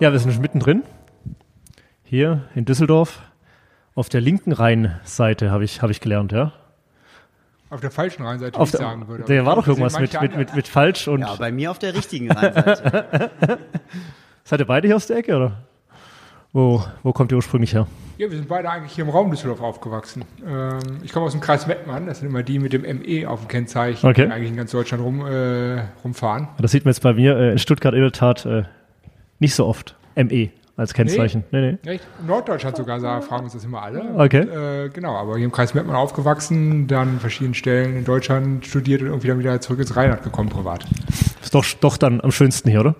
Ja, wir sind schon mittendrin. Hier in Düsseldorf. Auf der linken Rheinseite habe ich, hab ich gelernt, ja. Auf der falschen Rheinseite, Auf ich der, sagen würde. der war doch Ich irgendwas mit, mit, mit, mit falsch und Ja, bei mir auf der richtigen Rheinseite. seid ihr beide hier aus der Ecke oder? Wo, wo kommt ihr ursprünglich her? Ja, wir sind beide eigentlich hier im Raum Düsseldorf aufgewachsen. Ähm, ich komme aus dem Kreis Mettmann, das sind immer die mit dem ME auf dem Kennzeichen, Okay. die eigentlich in ganz Deutschland rum, äh, rumfahren. Das sieht man jetzt bei mir äh, in Stuttgart in der Tat äh, nicht so oft. ME als Kennzeichen. Nee, nee. Echt? In Norddeutschland sogar sagen, fragen uns das immer alle. Okay. Und, äh, genau, aber hier im Kreis Mettmann aufgewachsen, dann an verschiedenen Stellen in Deutschland studiert und irgendwie dann wieder zurück ins Rheinland gekommen privat. Ist doch, doch dann am schönsten hier, oder?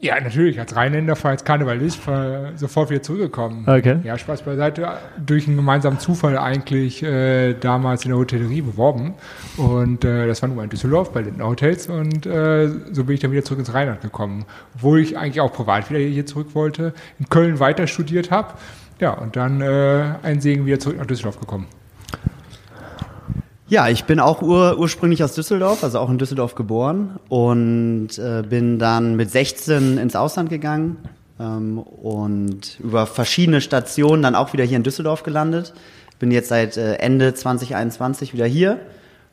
Ja, natürlich. Als Rheinländer, als Karnevalist, war sofort wieder zurückgekommen. Okay. Ja, Spaß beiseite. Durch einen gemeinsamen Zufall eigentlich äh, damals in der Hotellerie beworben. Und äh, das war mal in Düsseldorf bei Lindner Hotels. Und äh, so bin ich dann wieder zurück ins Rheinland gekommen. Obwohl ich eigentlich auch privat wieder hier zurück wollte. In Köln weiter studiert habe. Ja, und dann äh, ein Segen wieder zurück nach Düsseldorf gekommen. Ja, ich bin auch ur ursprünglich aus Düsseldorf, also auch in Düsseldorf geboren und äh, bin dann mit 16 ins Ausland gegangen ähm, und über verschiedene Stationen dann auch wieder hier in Düsseldorf gelandet. Bin jetzt seit äh, Ende 2021 wieder hier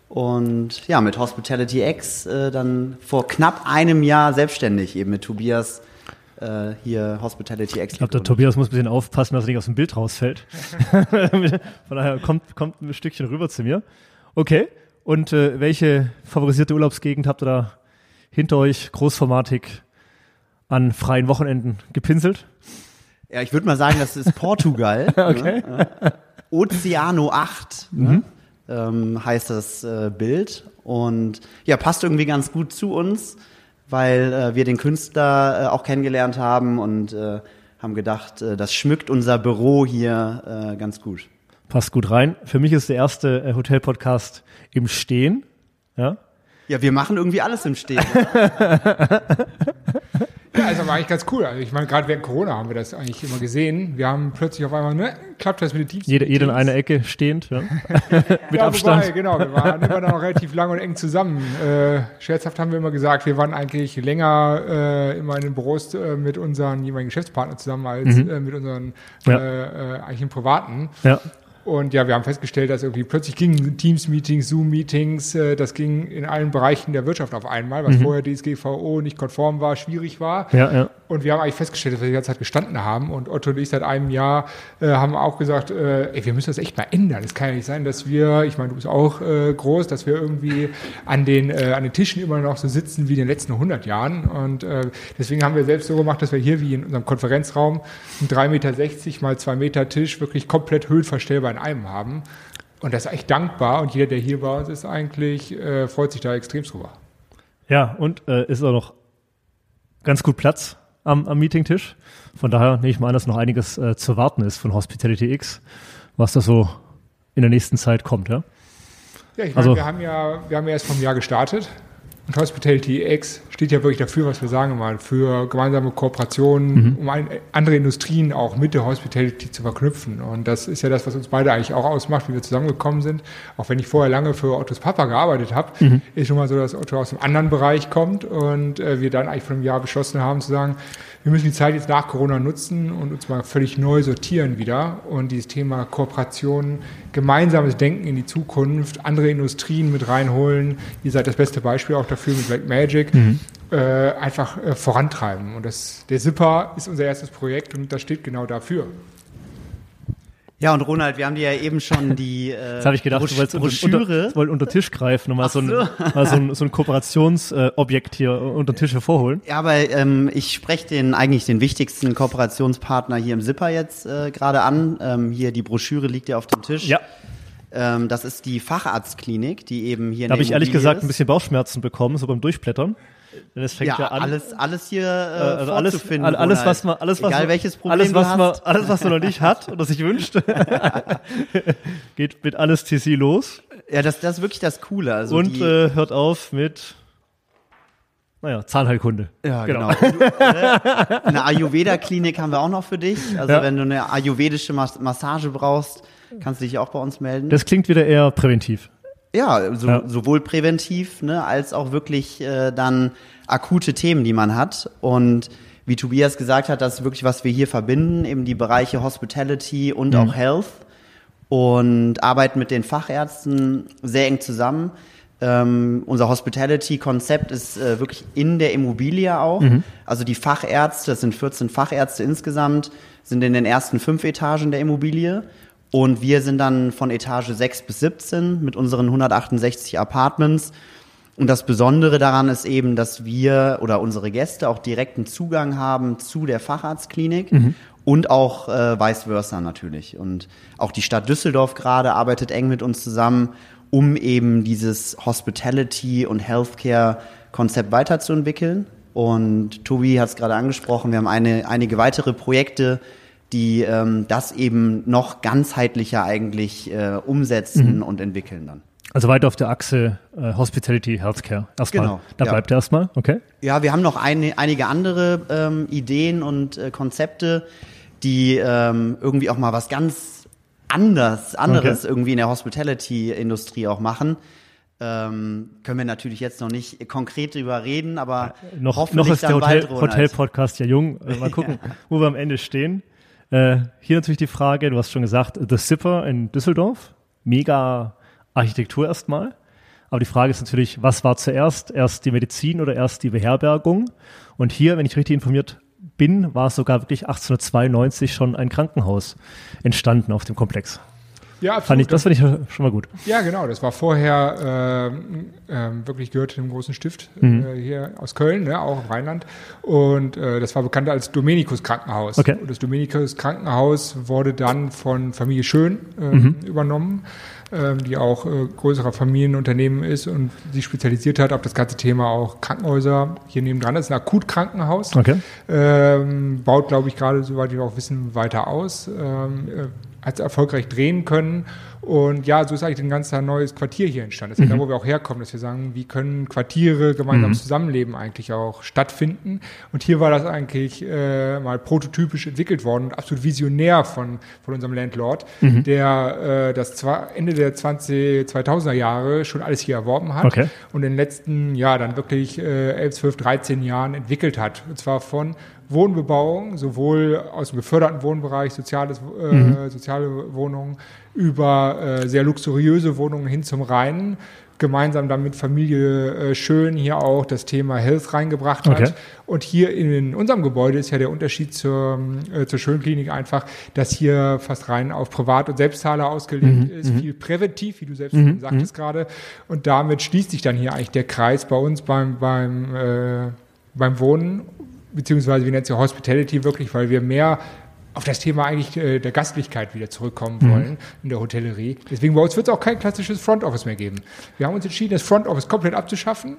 und ja, mit Hospitality X äh, dann vor knapp einem Jahr selbstständig eben mit Tobias äh, hier Hospitality X. Ich glaube, der. Tobias muss ein bisschen aufpassen, dass er nicht aus dem Bild rausfällt. Von daher kommt, kommt ein Stückchen rüber zu mir. Okay. Und äh, welche favorisierte Urlaubsgegend habt ihr da hinter euch großformatig an freien Wochenenden gepinselt? Ja, ich würde mal sagen, das ist Portugal. Okay. Ne? Oceano 8 ne? ähm, heißt das äh, Bild. Und ja, passt irgendwie ganz gut zu uns, weil äh, wir den Künstler äh, auch kennengelernt haben und äh, haben gedacht, äh, das schmückt unser Büro hier äh, ganz gut. Passt gut rein. Für mich ist der erste äh, Hotel-Podcast im Stehen. Ja. Ja, wir machen irgendwie alles im Stehen. Ja, ist aber eigentlich ganz cool. Also ich meine, gerade während Corona haben wir das eigentlich immer gesehen. Wir haben plötzlich auf einmal, ne, klappt das mit den Teams? Jeder, jeder in einer Ecke stehend. Ja. Mit ja, Abstand. Wobei, genau, wir waren immer noch relativ lang und eng zusammen. Äh, scherzhaft haben wir immer gesagt, wir waren eigentlich länger äh, immer in den Büros äh, mit unseren jeweiligen Geschäftspartnern zusammen als äh, mit unseren Mhm. Ja. äh, äh, eigentlich im Privaten. Ja. Und ja, wir haben festgestellt, dass irgendwie plötzlich gingen Teams-Meetings, Zoom-Meetings, äh, das ging in allen Bereichen der Wirtschaft auf einmal, was vorher DSGVO nicht konform war, schwierig war. Ja, ja. Und wir haben eigentlich festgestellt, dass wir die ganze Zeit gestanden haben. Und Otto und ich seit einem Jahr äh, haben auch gesagt, äh, ey, wir müssen das echt mal ändern. Es kann ja nicht sein, dass wir, ich meine, du bist auch äh, groß, dass wir irgendwie an den, äh, an den Tischen immer noch so sitzen wie in den letzten 100 Jahren. Und äh, deswegen haben wir selbst so gemacht, dass wir hier wie in unserem Konferenzraum einen 3,60 Meter mal 2 Meter Tisch wirklich komplett höhenverstellbar in einem haben. Und das ist echt dankbar. Und jeder, der hier bei uns ist, eigentlich äh, freut sich da extrem drüber. Ja, und äh, ist auch noch ganz gut Platz am, am Meetingtisch. Von daher nehme ich mal an, dass noch einiges äh, zu warten ist von Hospitality X, was da so in der nächsten Zeit kommt, ja? Ja, ich meine, Also- wir haben ja, wir haben ja erst vom Jahr gestartet. Und Hospitality X steht ja wirklich dafür, was wir sagen immer, für gemeinsame Kooperationen, um ein, andere Industrien auch mit der Hospitality zu verknüpfen. Und das ist ja das, was uns beide eigentlich auch ausmacht, wie wir zusammengekommen sind. Auch wenn ich vorher lange für Ottos Papa gearbeitet habe, ist schon mal so, dass Otto aus einem anderen Bereich kommt und äh, wir dann eigentlich vor einem Jahr beschlossen haben zu sagen, wir müssen die Zeit jetzt nach Corona nutzen und uns mal völlig neu sortieren wieder und dieses Thema Kooperation, gemeinsames Denken in die Zukunft, andere Industrien mit reinholen. Ihr seid das beste Beispiel auch dafür mit Black Magic. Äh, einfach äh, vorantreiben. Und das, der Zipper ist unser erstes Projekt und das steht genau dafür. Ja, und Ronald, wir haben dir ja eben schon die äh, Jetzt habe ich gedacht, du Brosch- wolltest unter, Broschüre. unter, wolltest unter den Tisch greifen und mal, so ein, mal so ein, so ein Kooperationsobjekt hier unter den Tisch hervorholen. Ja, aber ähm, ich spreche den eigentlich den wichtigsten Kooperationspartner hier im Zipper jetzt äh, gerade an. Ähm, hier die Broschüre liegt ja auf dem Tisch. Ja, Ähm, das ist die Facharztklinik, die eben hier in da habe ich ehrlich gesagt ist. ein bisschen Bauchschmerzen bekommen, so beim Durchblättern. Es fängt ja, ja, an. alles, alles hier äh, also alles, all- alles, was man, alles, was Egal man, welches Problem alles, was du man, alles, was man noch nicht hat oder sich wünscht, geht mit alles TC los Ja, das, das ist wirklich das Coole. Also und die, äh, hört auf mit, naja, Zahnheilkunde. Ja, genau. Äh, Eine Ayurveda-Klinik haben wir auch noch für dich. Also Ja. wenn du eine ayurvedische Mas Massage brauchst, kannst du dich auch bei uns melden. Das klingt wieder eher präventiv. Ja, so, Ja. sowohl präventiv, ne, als auch wirklich äh, dann akute Themen, die man hat. Und wie Tobias gesagt hat, das ist wirklich, was wir hier verbinden, eben die Bereiche Hospitality und mhm. auch Health und arbeiten mit den Fachärzten sehr eng zusammen. Ähm, unser Hospitality-Konzept ist äh, wirklich in der Immobilie auch. Mhm. Also die Fachärzte, das sind 14 Fachärzte insgesamt, sind in den ersten fünf Etagen der Immobilie. Und wir sind dann von Etage 6 bis 17 mit unseren 168 Apartments. Und das Besondere daran ist eben, dass wir oder unsere Gäste auch direkten Zugang haben zu der Facharztklinik mhm. und auch äh, vice versa natürlich. Und auch die Stadt Düsseldorf gerade arbeitet eng mit uns zusammen, um eben dieses Hospitality und Healthcare Konzept weiterzuentwickeln. Und Tobi hat es gerade angesprochen, wir haben eine, einige weitere Projekte, die ähm, das eben noch ganzheitlicher eigentlich äh, umsetzen mhm. und entwickeln dann. Also weiter auf der Achse äh, Hospitality, Healthcare. Erstmal. Genau. Da ja. bleibt er erstmal, okay? Ja, wir haben noch eine, einige andere ähm, Ideen und äh, Konzepte, die ähm, irgendwie auch mal was ganz anders, anderes okay. irgendwie in der Hospitality-Industrie auch machen. Ähm, können wir natürlich jetzt noch nicht konkret drüber reden, aber ja, noch, noch ist der Hotel, Hotel-Podcast ja jung. Äh, mal gucken, ja. wo wir am Ende stehen. Äh, hier natürlich die Frage, du hast schon gesagt, The Zipper in Düsseldorf. Mega Architektur erstmal. Aber die Frage ist natürlich, was war zuerst? Erst die Medizin oder erst die Beherbergung? Und hier, wenn ich richtig informiert bin, war sogar wirklich 1892 schon ein Krankenhaus entstanden auf dem Komplex. Ja, absolut. Fand ich, das finde ich schon mal gut. Ja, genau. Das war vorher äh, äh, wirklich gehört dem großen Stift mhm. äh, hier aus Köln, ne, auch im Rheinland. Und äh, das war bekannt als Dominikus Krankenhaus. Okay. Und das Dominikus Krankenhaus wurde dann von Familie Schön ähm, mhm. übernommen die auch äh, größerer Familienunternehmen ist und sich spezialisiert hat auf das ganze Thema auch Krankenhäuser. Hier nebendran ist ein Akutkrankenhaus. Okay. Ähm, baut, glaube ich, gerade, soweit wir auch wissen, weiter aus. Ähm, äh, hat erfolgreich drehen können. Und ja, so ist eigentlich ein ganz neues Quartier hier entstanden. Das ist mhm. ja da, wo wir auch herkommen, dass wir sagen, wie können Quartiere gemeinsam mhm. Zusammenleben eigentlich auch stattfinden. Und hier war das eigentlich äh, mal prototypisch entwickelt worden und absolut visionär von, von unserem Landlord, mhm. der äh, das zwar Ende der 20, 2000er Jahre schon alles hier erworben hat okay. und in den letzten, ja, dann wirklich äh, 11, 12, 13 Jahren entwickelt hat. Und zwar von Wohnbebauung, sowohl aus dem geförderten Wohnbereich, soziales, äh, mhm. soziale Wohnungen, über äh, sehr luxuriöse Wohnungen hin zum Rhein, gemeinsam dann mit Familie äh, Schön hier auch das Thema Health reingebracht hat. Okay. Und hier in unserem Gebäude ist ja der Unterschied zur, äh, zur Schönklinik einfach, dass hier fast rein auf Privat- und Selbstzahler ausgelegt mhm. ist, mhm. viel präventiv, wie du selbst mhm. sagtest mhm. gerade. Und damit schließt sich dann hier eigentlich der Kreis bei uns beim, beim, äh, beim Wohnen beziehungsweise wir nennen es ja Hospitality wirklich, weil wir mehr auf das Thema eigentlich äh, der Gastlichkeit wieder zurückkommen mhm. wollen in der Hotellerie. Deswegen bei uns wird es auch kein klassisches Front Office mehr geben. Wir haben uns entschieden, das Front Office komplett abzuschaffen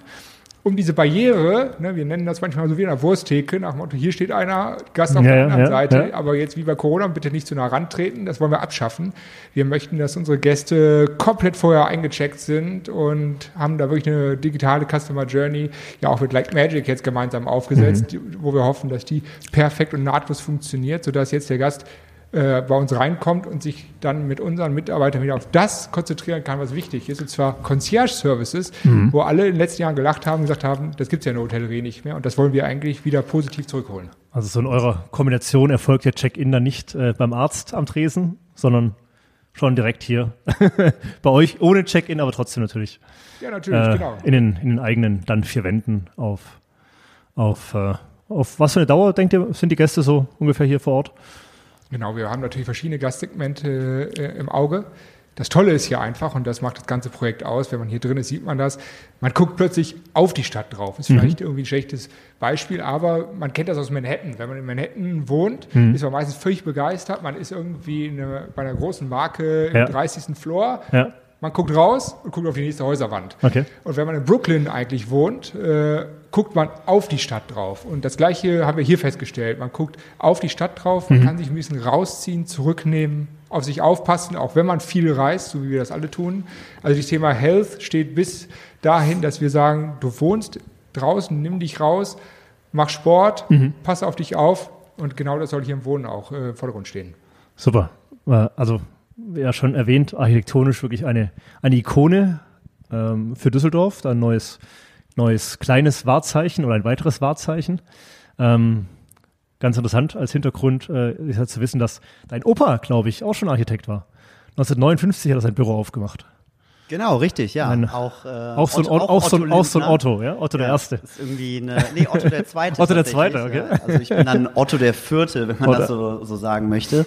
um diese Barriere, ne, wir nennen das manchmal so wie in einer Wursttheke, nach dem Motto, hier steht einer, Gast auf ja, der anderen ja, Seite, ja. aber jetzt wie bei Corona bitte nicht zu nah rantreten, das wollen wir abschaffen. Wir möchten, dass unsere Gäste komplett vorher eingecheckt sind und haben da wirklich eine digitale Customer Journey, ja auch mit Like Magic jetzt gemeinsam aufgesetzt, mhm. wo wir hoffen, dass die perfekt und nahtlos funktioniert, sodass jetzt der Gast äh, bei uns reinkommt und sich dann mit unseren Mitarbeitern wieder auf das konzentrieren kann, was wichtig ist, und zwar Concierge-Services, mhm. wo alle in den letzten Jahren gelacht haben und gesagt haben, das gibt es ja in der Hotellerie nicht mehr und das wollen wir eigentlich wieder positiv zurückholen. Also so in eurer Kombination erfolgt der Check-in dann nicht äh, beim Arzt am Tresen, sondern schon direkt hier bei euch, ohne Check-in, aber trotzdem natürlich. Ja, natürlich, äh, genau. In den, in den eigenen dann vier Wänden auf, auf, äh, auf was für eine Dauer, denkt ihr, sind die Gäste so ungefähr hier vor Ort? Genau, wir haben natürlich verschiedene Gastsegmente äh, im Auge. Das Tolle ist hier einfach, und das macht das ganze Projekt aus, wenn man hier drin ist, sieht man das, man guckt plötzlich auf die Stadt drauf. Ist vielleicht mhm. irgendwie ein schlechtes Beispiel, aber man kennt das aus Manhattan. Wenn man in Manhattan wohnt, mhm. ist man meistens völlig begeistert. Man ist irgendwie eine, bei einer großen Marke im ja. 30. Floor. Ja. Man guckt raus und guckt auf die nächste Häuserwand. Okay. Und wenn man in Brooklyn eigentlich wohnt, äh, guckt man auf die Stadt drauf. Und das Gleiche haben wir hier festgestellt. Man guckt auf die Stadt drauf, man mhm. kann sich ein bisschen rausziehen, zurücknehmen, auf sich aufpassen, auch wenn man viel reist, so wie wir das alle tun. Also das Thema Health steht bis dahin, dass wir sagen, du wohnst draußen, nimm dich raus, mach Sport, mhm. pass auf dich auf. Und genau das soll hier im Wohnen auch äh, im Vordergrund stehen. Super. Äh, also, ja schon erwähnt, architektonisch wirklich eine, eine Ikone ähm, für Düsseldorf, ein neues neues kleines Wahrzeichen oder ein weiteres Wahrzeichen. Ähm, ganz interessant als Hintergrund äh, ist halt zu wissen, dass dein Opa, glaube ich, auch schon Architekt war. 1959 hat er sein Büro aufgemacht. Genau, richtig, ja. Ein- auch, äh, Auch so ein, Otto- Otto, auch so ein, auch so ein. Otto, ja? Otto der Ja, Erste. Ist irgendwie eine, nee, Otto der Zweite. Otto der Zweite, okay. Ja. Also ich bin dann Otto der Vierte, wenn man Oder- das so, so sagen möchte.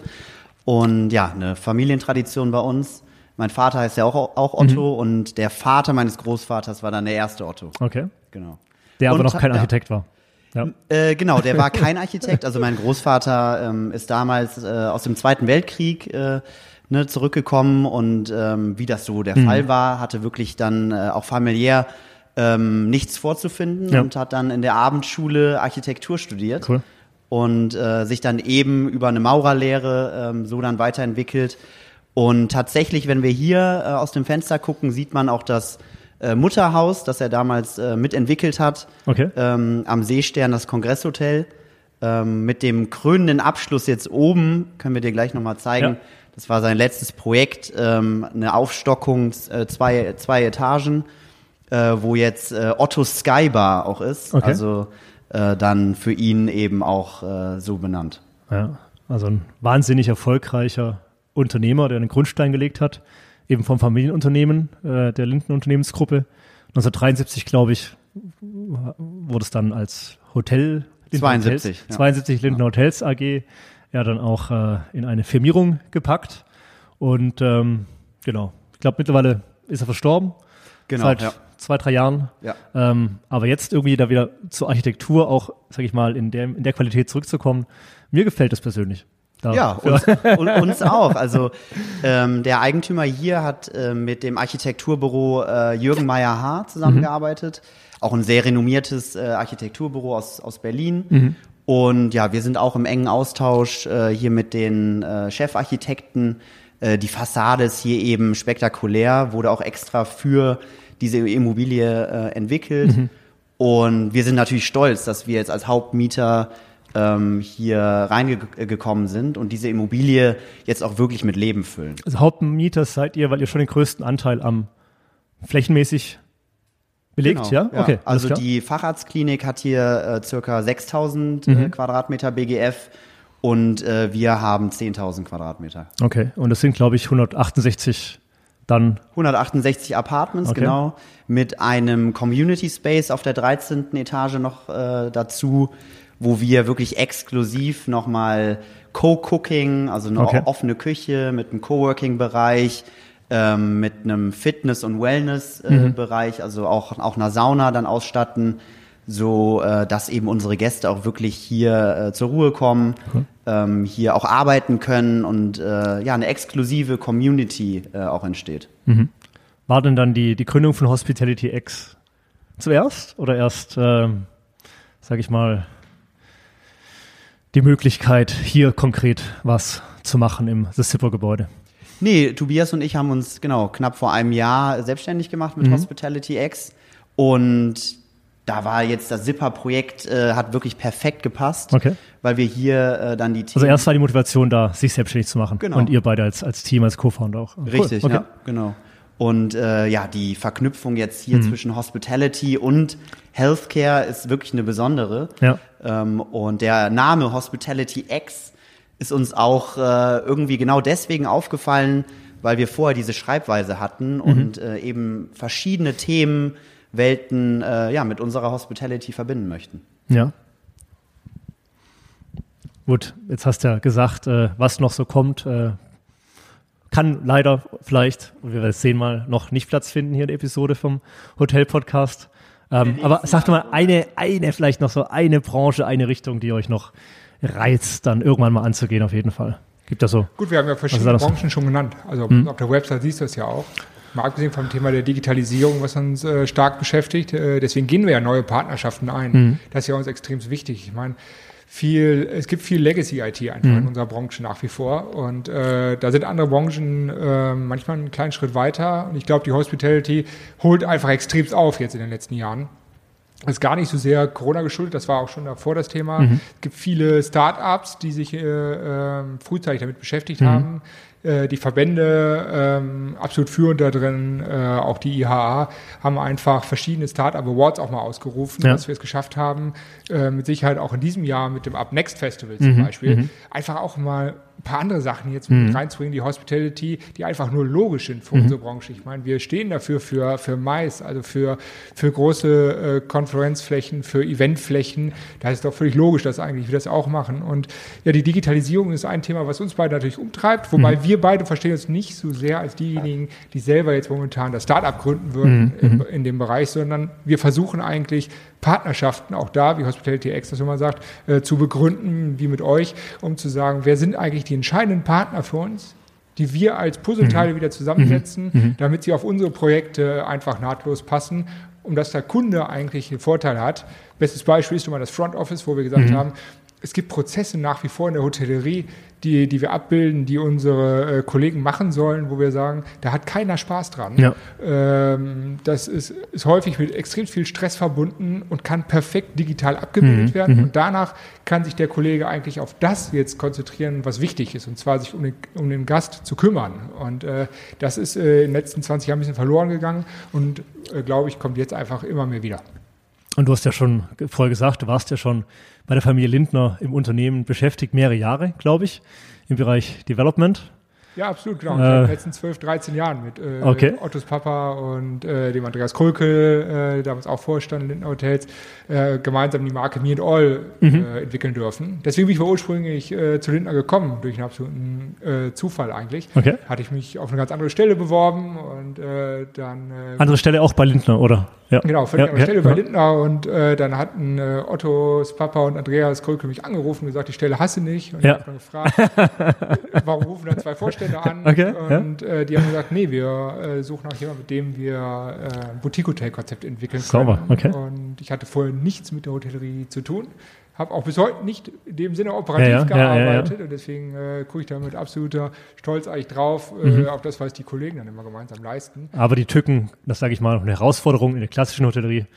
Und ja, eine Familientradition bei uns. Mein Vater heißt ja auch, auch Otto Mhm. und der Vater meines Großvaters war dann der erste Otto. Okay. Genau. Der aber Und- noch kein ja. Architekt war. Ja. Äh, genau, der war kein Architekt. Also mein Großvater ähm, ist damals äh, aus dem Zweiten Weltkrieg äh, ne, zurückgekommen und ähm, wie das so der Mhm. Fall war, hatte wirklich dann äh, auch familiär ähm, nichts vorzufinden Ja. und hat dann in der Abendschule Architektur studiert Cool. Und äh, sich dann eben über eine Maurerlehre ähm, so dann weiterentwickelt. Und tatsächlich, wenn wir hier äh, aus dem Fenster gucken, sieht man auch das äh, Mutterhaus, das er damals äh, mitentwickelt hat Okay. ähm, am Seestern das Kongresshotel. Ähm, mit dem krönenden Abschluss jetzt oben, können wir dir gleich nochmal zeigen. Ja. Das war sein letztes Projekt, ähm, eine Aufstockung, äh, zwei, zwei Etagen, äh, wo jetzt äh, Otto Skybar auch ist. Okay. Also äh, dann für ihn eben auch äh, so benannt. Ja, also ein wahnsinnig erfolgreicher Unternehmer, der einen Grundstein gelegt hat, eben vom Familienunternehmen äh, der Linden Unternehmensgruppe. 1973, glaube ich, wurde es dann als Hotel Linden 72, Hotels, ja. 72 Linden Hotels AG ja dann auch äh, in eine Firmierung gepackt. Und ähm, genau, ich glaube mittlerweile ist er verstorben. Genau, Seit ja. Zwei, drei Jahren. Ja. Ähm, aber jetzt irgendwie da wieder zur Architektur auch, sag ich mal, in der, in der Qualität zurückzukommen, mir gefällt das persönlich. Da Ja, uns, und, uns auch. Also ähm, der Eigentümer hier hat äh, mit dem Architekturbüro äh, Jürgen Meyer Haar zusammengearbeitet. Auch ein sehr renommiertes äh, Architekturbüro aus, aus Berlin. Und ja, wir sind auch im engen Austausch äh, hier mit den äh, Chefarchitekten. Äh, die Fassade ist hier eben spektakulär, wurde auch extra für diese Immobilie äh, entwickelt. Und wir sind natürlich stolz, dass wir jetzt als Hauptmieter ähm, hier reingekommen sind und diese Immobilie jetzt auch wirklich mit Leben füllen. Also Hauptmieter seid ihr, weil ihr schon den größten Anteil am flächenmäßig belegt, ja? Okay. Also die Facharztklinik hat hier äh, circa 6000 äh, Mhm. Quadratmeter BGF und äh, wir haben 10.000 Quadratmeter. Okay. Und das sind, glaube ich, 168 dann. 168 Apartments, Okay. genau, mit einem Community Space auf der 13. Etage noch äh, dazu, wo wir wirklich exklusiv nochmal Co-Cooking, also eine Okay. offene Küche mit einem Coworking-Bereich, ähm, mit einem Fitness- und Mhm. Wellness-Bereich, also auch, auch einer Sauna dann ausstatten, so äh, dass eben unsere Gäste auch wirklich hier äh, zur Ruhe kommen, ähm, hier auch arbeiten können und äh, ja eine exklusive Community äh, auch entsteht. War denn dann die, die Gründung von Hospitality X zuerst oder erst, ähm, sag ich mal, die Möglichkeit, hier konkret was zu machen im The Zipper-Gebäude? Nee, Tobias und ich haben uns genau knapp vor einem Jahr selbstständig gemacht Mhm. mit Hospitality X und da war jetzt das Zipper-Projekt äh, hat wirklich perfekt gepasst, Okay. weil wir hier äh, dann die Also Themen erst war die Motivation da, sich selbstständig zu machen. Genau. Und ihr beide als, als Team, als Co-Founder auch. Cool. Richtig, okay. ja, genau. Und äh, ja, die Verknüpfung jetzt hier Mhm. zwischen Hospitality und Healthcare ist wirklich eine besondere. Ja. Ähm, und der Name Hospitality X ist uns auch äh, irgendwie genau deswegen aufgefallen, weil wir vorher diese Schreibweise hatten Mhm. und äh, eben verschiedene Themenwelten äh, ja, mit unserer Hospitality verbinden möchten. Ja. Gut, jetzt hast du ja gesagt, äh, was noch so kommt. Äh, kann leider vielleicht, wir werden es sehen mal, noch nicht Platz finden hier in der Episode vom Hotel-Podcast. Ähm, aber sag doch mal eine, eine, vielleicht noch so eine Branche, eine Richtung, die euch noch reizt, dann irgendwann mal anzugehen, auf jeden Fall. Gibt das so? Gut, wir haben ja verschiedene? Branchen schon genannt. Also Mhm. auf der Website siehst du es ja auch. Mal abgesehen vom Thema der Digitalisierung, was uns äh, stark beschäftigt. Äh, deswegen gehen wir ja neue Partnerschaften ein. Mhm. Das ist ja uns extrem wichtig. Ich meine, viel, es gibt viel Legacy-IT einfach Mhm. in unserer Branche nach wie vor. Und äh, da sind andere Branchen äh, manchmal einen kleinen Schritt weiter. Und ich glaube, die Hospitality holt einfach extremst auf jetzt in den letzten Jahren. Das ist gar nicht so sehr Corona geschuldet, das war auch schon davor das Thema. Es gibt viele Start-ups, die sich äh, ähm, frühzeitig damit beschäftigt haben, äh, die Verbände ähm, absolut führend da drin, äh, auch die IHA, haben einfach verschiedene Startup Awards auch mal ausgerufen, Ja. dass wir es geschafft haben, äh, mit Sicherheit auch in diesem Jahr mit dem Up Next Festival zum Beispiel, einfach auch mal ein paar andere Sachen jetzt mit reinzubringen, die Hospitality, die einfach nur logisch sind für unsere Branche. Ich meine, wir stehen dafür für, für Mais, also für, für große äh, Konferenzflächen, für Eventflächen. Da ist doch völlig logisch, dass eigentlich wir das auch machen. Und ja, die Digitalisierung ist ein Thema, was uns beide natürlich umtreibt, wobei wir beide verstehen uns nicht so sehr als diejenigen, die selber jetzt momentan das Startup gründen würden in, in dem Bereich, sondern wir versuchen eigentlich Partnerschaften, auch da, wie Hospitality X das immer sagt, äh, zu begründen, wie mit euch, um zu sagen, wer sind eigentlich die entscheidenden Partner für uns, die wir als Puzzleteile wieder zusammensetzen, damit sie auf unsere Projekte einfach nahtlos passen, um dass der Kunde eigentlich einen Vorteil hat. Bestes Beispiel ist immer das Front Office, wo wir gesagt haben, es gibt Prozesse nach wie vor in der Hotellerie, die, die wir abbilden, die unsere äh, Kollegen machen sollen, wo wir sagen, da hat keiner Spaß dran. Ja. Ähm, das ist, ist häufig mit extrem viel Stress verbunden und kann perfekt digital abgebildet werden. Und danach kann sich der Kollege eigentlich auf das jetzt konzentrieren, was wichtig ist, und zwar sich um den, um den Gast zu kümmern. Und äh, das ist äh, in den letzten 20 Jahren ein bisschen verloren gegangen und äh, glaube ich, kommt jetzt einfach immer mehr wieder. Und du hast ja schon vorher gesagt, du warst ja schon bei der Familie Lindner im Unternehmen beschäftigt, mehrere Jahre, glaube ich, im Bereich Development. Ja, absolut, genau. Äh, ich habe in den letzten 12, 13 Jahren mit äh, Okay. Ottos Papa und äh, dem Andreas Kulkel, äh, damals auch Vorstand Lindner Hotels, äh, gemeinsam die Marke Me and All Mhm. äh, entwickeln dürfen. Deswegen bin ich ursprünglich äh, zu Lindner gekommen, durch einen absoluten Zufall eigentlich. Okay. Hatte ich mich auf eine ganz andere Stelle beworben und dann Andere Stelle auch bei Lindner, oder? Ja. Genau, völlig ja, andere Stelle bei ja. Lindner und dann hatten Ottos Papa und Andreas Krölke mich angerufen und gesagt, die Stelle hasse nicht. Und Ja. ich habe dann gefragt, warum rufen dann zwei Vorstände an? Okay, ja. und äh, die haben gesagt, nee, wir äh, suchen auch jemanden, mit dem wir äh, ein Boutique-Hotel-Konzept entwickeln können. Sauber, okay. Und ich hatte vorher nichts mit der Hotellerie zu tun. Habe auch bis heute nicht in dem Sinne operativ Ja, ja, ja, ja, ja. gearbeitet und deswegen äh, gucke ich da mit absoluter Stolz eigentlich drauf, äh, Mhm. auf das, was die Kollegen dann immer gemeinsam leisten. Aber die Tücken, das sage ich mal, eine Herausforderung in der klassischen Hotellerie,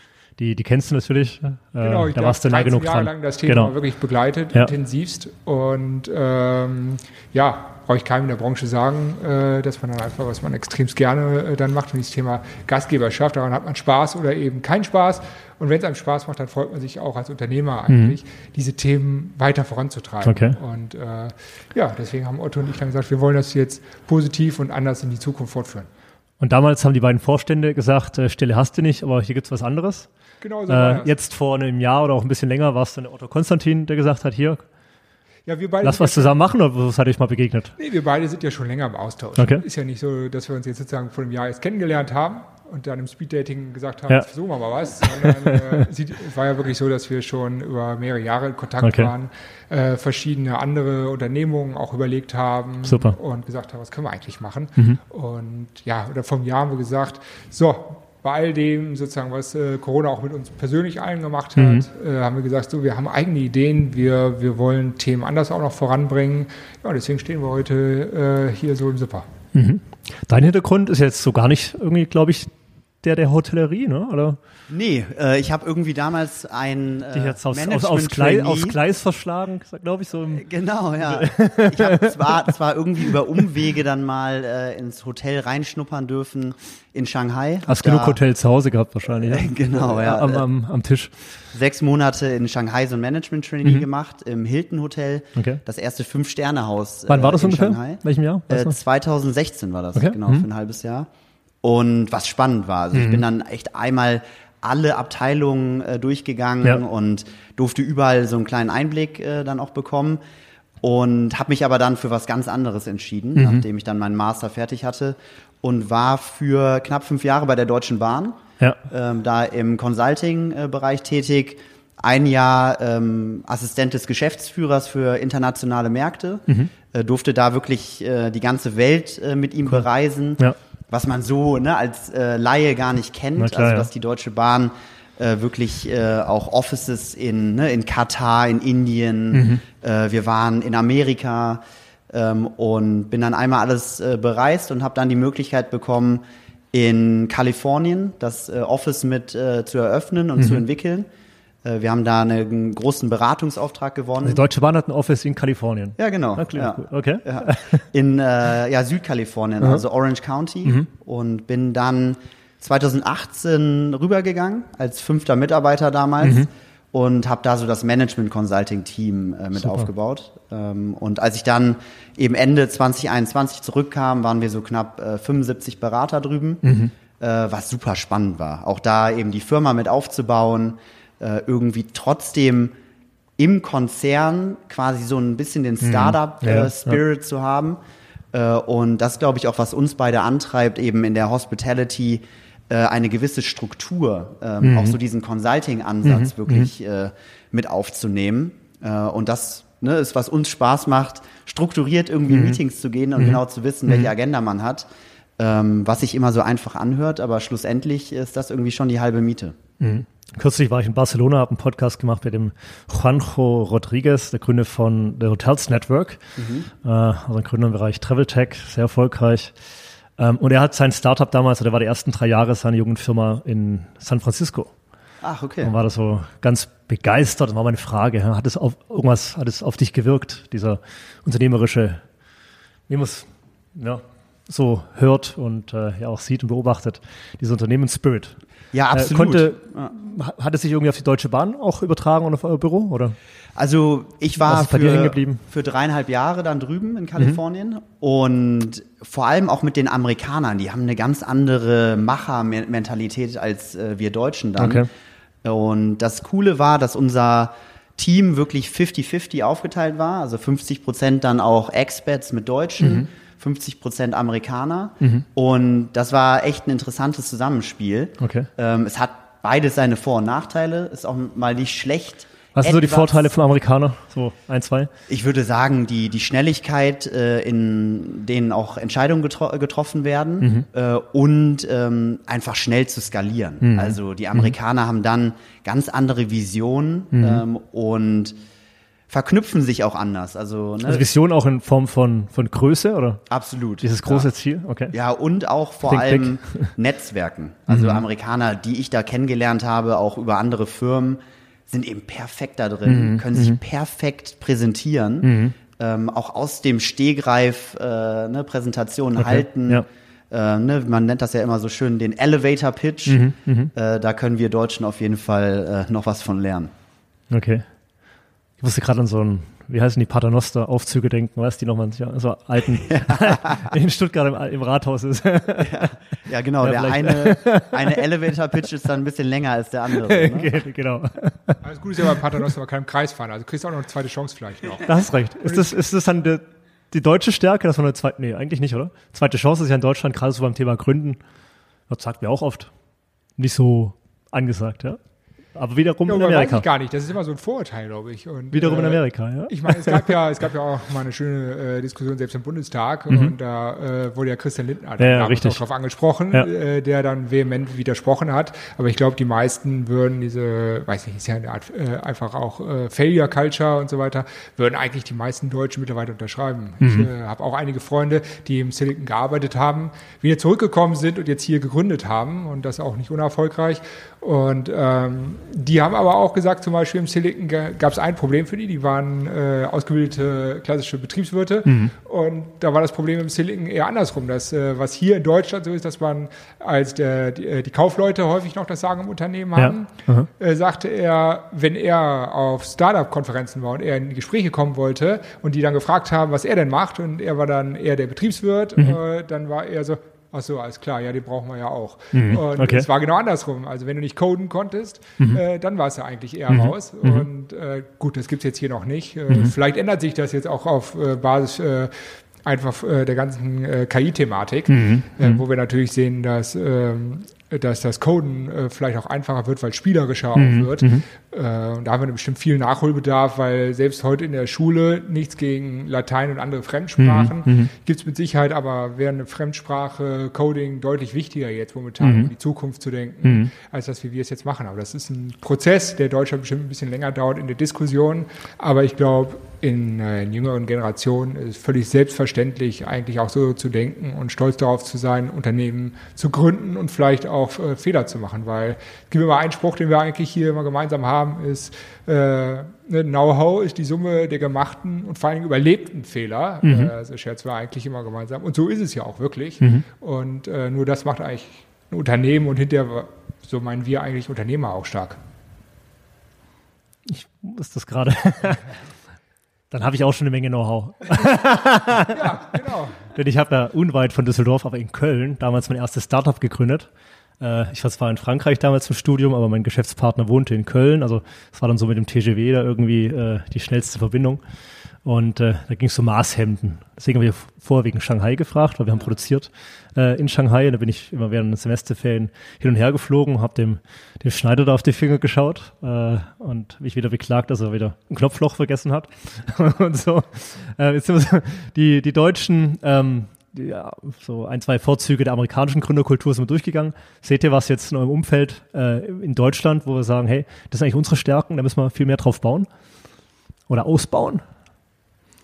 die, die kennst du natürlich. Äh, Genau, ich da warst du nah 13 genug Jahre dran. lang das Thema Genau. wirklich begleitet, Ja. intensivst. Und ähm, ja, brauche ich keinem in der Branche sagen, äh, dass man dann einfach, was man extremst gerne äh, dann macht, und dieses Thema Gastgeberschaft, daran hat man Spaß oder eben keinen Spaß. Und wenn es einem Spaß macht, dann freut man sich auch als Unternehmer eigentlich, diese Themen weiter voranzutreiben. Mhm. Okay. Und äh, ja, deswegen haben Otto und ich dann gesagt, wir wollen das jetzt positiv und anders in die Zukunft fortführen. Und damals haben die beiden Vorstände gesagt, äh, Stelle hast du nicht, aber hier gibt's was anderes. Genau so Äh, das. jetzt vor einem Jahr oder auch ein bisschen länger war es dann Otto Konstantin, der gesagt hat, hier, ja, wir beide lass was zusammen machen oder was hat euch mal begegnet? Nee, wir beide sind ja schon länger im Austausch. Okay. Ist ja nicht so, dass wir uns jetzt sozusagen vor einem Jahr jetzt kennengelernt haben und dann im Speeddating gesagt haben, Ja. jetzt versuchen wir mal was. Sondern, äh, es war ja wirklich so, dass wir schon über mehrere Jahre in Kontakt Okay. waren, äh, verschiedene andere Unternehmungen auch überlegt haben Super. Mhm. und gesagt haben, was können wir eigentlich machen. Und ja, oder vom Jahr haben wir gesagt, so, bei all dem sozusagen, was äh, Corona auch mit uns persönlich allen gemacht hat, Mhm. äh, haben wir gesagt, so, wir haben eigene Ideen, wir, wir wollen Themen anders auch noch voranbringen. Ja, deswegen stehen wir heute äh, hier so im Super. Dein Hintergrund ist jetzt so gar nicht irgendwie, glaube ich, der der Hotellerie, ne? Oder Nee, äh, ich habe irgendwie damals ein äh, die jetzt aus, aus, Gleis, aufs Gleis verschlagen, glaube ich, so im, Genau, ja. Ich habe zwar, zwar irgendwie über Umwege dann mal äh, ins Hotel reinschnuppern dürfen in Shanghai. Hast da, genug Hotel zu Hause gehabt wahrscheinlich. Ja? Genau, ja. Am, am, am Tisch. Sechs Monate in Shanghai so ein Management-Training gemacht, im Hilton Hotel. Mhm. Okay. Das erste Fünf-Sterne-Haus Wann war äh, das in ungefähr? Shanghai. Welchem Jahr? Weißt Äh, du? 2016 war das, Okay. genau, Mhm. für ein halbes Jahr. Und was spannend war, also ich bin dann echt einmal alle Abteilungen äh, durchgegangen Ja. und durfte überall so einen kleinen Einblick äh, dann auch bekommen und habe mich aber dann für was ganz anderes entschieden, Mhm. nachdem ich dann meinen Master fertig hatte und war für knapp fünf Jahre bei der Deutschen Bahn Ja. ähm, da im Consulting-Bereich tätig. Ein Jahr ähm, Assistent des Geschäftsführers für internationale Märkte. Mhm. Äh, durfte da wirklich äh, die ganze Welt äh, mit ihm bereisen, Ja. Was man so ne, als äh, Laie gar nicht kennt. Klar, also dass die Deutsche Bahn äh, wirklich äh, auch Offices in, ne, in Katar, in Indien, Mhm. äh, wir waren in Amerika ähm, und bin dann einmal alles äh, bereist und habe dann die Möglichkeit bekommen, in Kalifornien das äh, Office mit äh, zu eröffnen und Mhm. zu entwickeln. Äh, wir haben da einen großen Beratungsauftrag gewonnen. Die Deutsche Bahn hat ein Office in Kalifornien. Ja, genau. Klingt ja. Okay. Ja. In äh, ja, Südkalifornien, also Orange County. Und bin dann 2018 rübergegangen als fünfter Mitarbeiter damals und habe da so das Management Consulting Team äh, mit Super. aufgebaut. Ähm, und als ich dann eben Ende 2021 zurückkam, waren wir so knapp äh, 75 Berater drüben, äh, was super spannend war. Auch da eben die Firma mit aufzubauen, äh, irgendwie trotzdem im Konzern quasi so ein bisschen den Ja, Startup-Spirit zu haben. Äh, und das glaube ich auch, was uns beide antreibt, eben in der Hospitality äh, eine gewisse Struktur, ähm, auch so diesen Consulting-Ansatz wirklich äh, mit aufzunehmen. Äh, und das ne, ist, was uns Spaß macht, strukturiert irgendwie in Meetings zu gehen und genau zu wissen, welche Agenda man hat. Ähm, was sich immer so einfach anhört, aber schlussendlich ist das irgendwie schon die halbe Miete. Kürzlich war ich in Barcelona, habe einen Podcast gemacht mit dem Juanjo Rodriguez, der Gründer von The Hotels Network, äh, also ein Gründer im Bereich Travel Tech, sehr erfolgreich. Ähm, und er hat sein Startup damals, oder er war die ersten drei Jahre seine Jugendfirma in San Francisco. Ach, okay. Und war da so ganz begeistert. Und war meine Frage, hat es auf irgendwas, hat es auf dich gewirkt, dieser unternehmerische, wie man es ja, so hört und äh, ja auch sieht und beobachtet, dieser Unternehmensspirit. Ja, Äh, absolut. konnte, Ja. hat es sich irgendwie auf die Deutsche Bahn auch übertragen und auf euer Büro, oder? Also ich war für, für dreieinhalb Jahre dann drüben in Kalifornien und vor allem auch mit den Amerikanern. Die haben eine ganz andere Macher-Mentalität als äh, wir Deutschen dann. Okay. Und das Coole war, dass unser Team wirklich 50-50 aufgeteilt war. Also 50 Prozent dann auch Expats mit Deutschen, 50 Prozent Amerikaner. Und das war echt ein interessantes Zusammenspiel. Okay. Ähm, es hat beides seine Vor- und Nachteile. Ist auch mal nicht schlecht. Was sind so die Vorteile von Amerikaner? So ein, zwei? ich würde sagen, die, die Schnelligkeit, äh, in denen auch Entscheidungen getro getroffen werden äh, und ähm, einfach schnell zu skalieren. Also die Amerikaner haben dann ganz andere Visionen ähm, und verknüpfen sich auch anders. Also, ne, Also Vision auch in Form von, von Größe, oder? absolut. Dieses große ja. Ziel? Okay. Ja, und auch vor Think allem Netzwerken. Also Amerikaner, die ich da kennengelernt habe, auch über andere Firmen, sind eben perfekt da drin, können sich perfekt präsentieren, ähm, auch aus dem Stehgreif äh, ne, Präsentationen Okay, halten. ja. Äh, ne, man nennt das ja immer so schön den Elevator Pitch. Äh, da können wir Deutschen auf jeden Fall äh, noch was von lernen. Okay. Ich musste gerade an so ein, wie heißen die Paternoster-Aufzüge denken, weißt du, die nochmal ja, so alten, in Stuttgart im, im Rathaus ist. Ja, genau. Ja, der eine, eine Elevator Pitch ist dann ein bisschen länger als der andere. Ne? genau. Alles gut ist ja bei Paternoster, aber keinem Kreis fahren. Also kriegst du auch noch eine zweite Chance vielleicht noch. Da hast recht. Ist das, ist das dann die, die deutsche Stärke, dass man eine zweite, nee, eigentlich nicht, oder? Zweite Chance ist ja in Deutschland, gerade so beim Thema Gründen, das sagt mir auch oft, nicht so angesagt, ja. Aber wiederum Ja, in aber weiß Amerika. ich gar nicht. Das ist immer so ein Vorurteil, glaube ich. Und, Wiederum in äh, Amerika, ja. Ich meine, es gab ja, es gab ja auch mal eine schöne äh, Diskussion selbst im Bundestag und da äh, wurde ja Christian Lindner Mhm. Ja, ja, damals richtig. auch drauf angesprochen, Ja. äh, der dann vehement widersprochen hat. Aber ich glaube, die meisten würden diese, weiß nicht, ist ja eine Art äh, einfach auch äh, Failure Culture und so weiter, würden eigentlich die meisten Deutschen mittlerweile unterschreiben. Ich Mhm. äh, habe auch einige Freunde, die im Silicon gearbeitet haben, wieder zurückgekommen sind und jetzt hier gegründet haben und das auch nicht unerfolgreich. Und ähm, die haben aber auch gesagt, zum Beispiel im Silicon gab es ein Problem für die, die waren äh, ausgebildete klassische Betriebswirte. Und da war das Problem im Silicon eher andersrum, dass äh, was hier in Deutschland so ist, dass man als der, die, äh, die Kaufleute häufig noch das Sagen im Unternehmen Ja. haben, Aha. äh, sagte er, wenn er auf Startup-Konferenzen war und er in die Gespräche kommen wollte und die dann gefragt haben, was er denn macht und er war dann eher der Betriebswirt, äh, dann war er so, ach so, alles klar, ja, den brauchen wir ja auch. Und okay. es war genau andersrum. Also wenn du nicht coden konntest, äh, dann war es ja eigentlich eher raus. Und äh, gut, das gibt's jetzt hier noch nicht. Äh, Vielleicht ändert sich das jetzt auch auf äh, Basis äh, einfach äh, der ganzen KI-Thematik, äh, wo wir natürlich sehen, dass ähm, dass das Coden äh, vielleicht auch einfacher wird, weil es spielerischer auch wird. Äh, und da haben wir bestimmt viel Nachholbedarf, weil selbst heute in der Schule nichts gegen Latein und andere Fremdsprachen gibt es mit Sicherheit, aber wäre eine Fremdsprache Coding deutlich wichtiger jetzt momentan, um die Zukunft zu denken, als das, wie wir es jetzt machen. Aber das ist ein Prozess, der Deutschland bestimmt ein bisschen länger dauert in der Diskussion. Aber ich glaube, in, äh, in jüngeren Generationen ist völlig selbstverständlich, eigentlich auch so zu denken und stolz darauf zu sein, Unternehmen zu gründen und vielleicht auch äh, Fehler zu machen. Weil es gibt immer einen Spruch, den wir eigentlich hier immer gemeinsam haben, ist, äh, ne, Know-how ist die Summe der gemachten und vor allem überlebten Fehler. Mhm. Äh, das scherzen wir eigentlich immer gemeinsam. Und so ist es ja auch wirklich. Mhm. Und äh, nur das macht eigentlich ein Unternehmen und hinterher, so meinen wir eigentlich Unternehmer auch stark. Ich wusste das gerade. Dann habe ich auch schon eine Menge Know-how. ja, genau. Denn ich habe da unweit von Düsseldorf, aber in Köln, damals mein erstes Startup gegründet. Äh, ich war zwar in Frankreich damals zum Studium, aber mein Geschäftspartner wohnte in Köln. Also es war dann so mit dem TGW da irgendwie äh, die schnellste Verbindung. Und äh, da ging es um Maßhemden. Deswegen haben wir vorher wegen Shanghai gefragt, weil wir haben produziert äh, in Shanghai. Und da bin ich immer während den Semesterferien hin und her geflogen, habe dem, dem Schneider da auf die Finger geschaut äh, und mich wieder beklagt, dass er wieder ein Knopfloch vergessen hat. und so. Äh, jetzt sind wir die, die Deutschen, ähm, ja, so ein, zwei Vorzüge der amerikanischen Gründerkultur sind wir durchgegangen. Seht ihr was jetzt in eurem Umfeld äh, in Deutschland, wo wir sagen, hey, das sind eigentlich unsere Stärken, da müssen wir viel mehr drauf bauen oder ausbauen?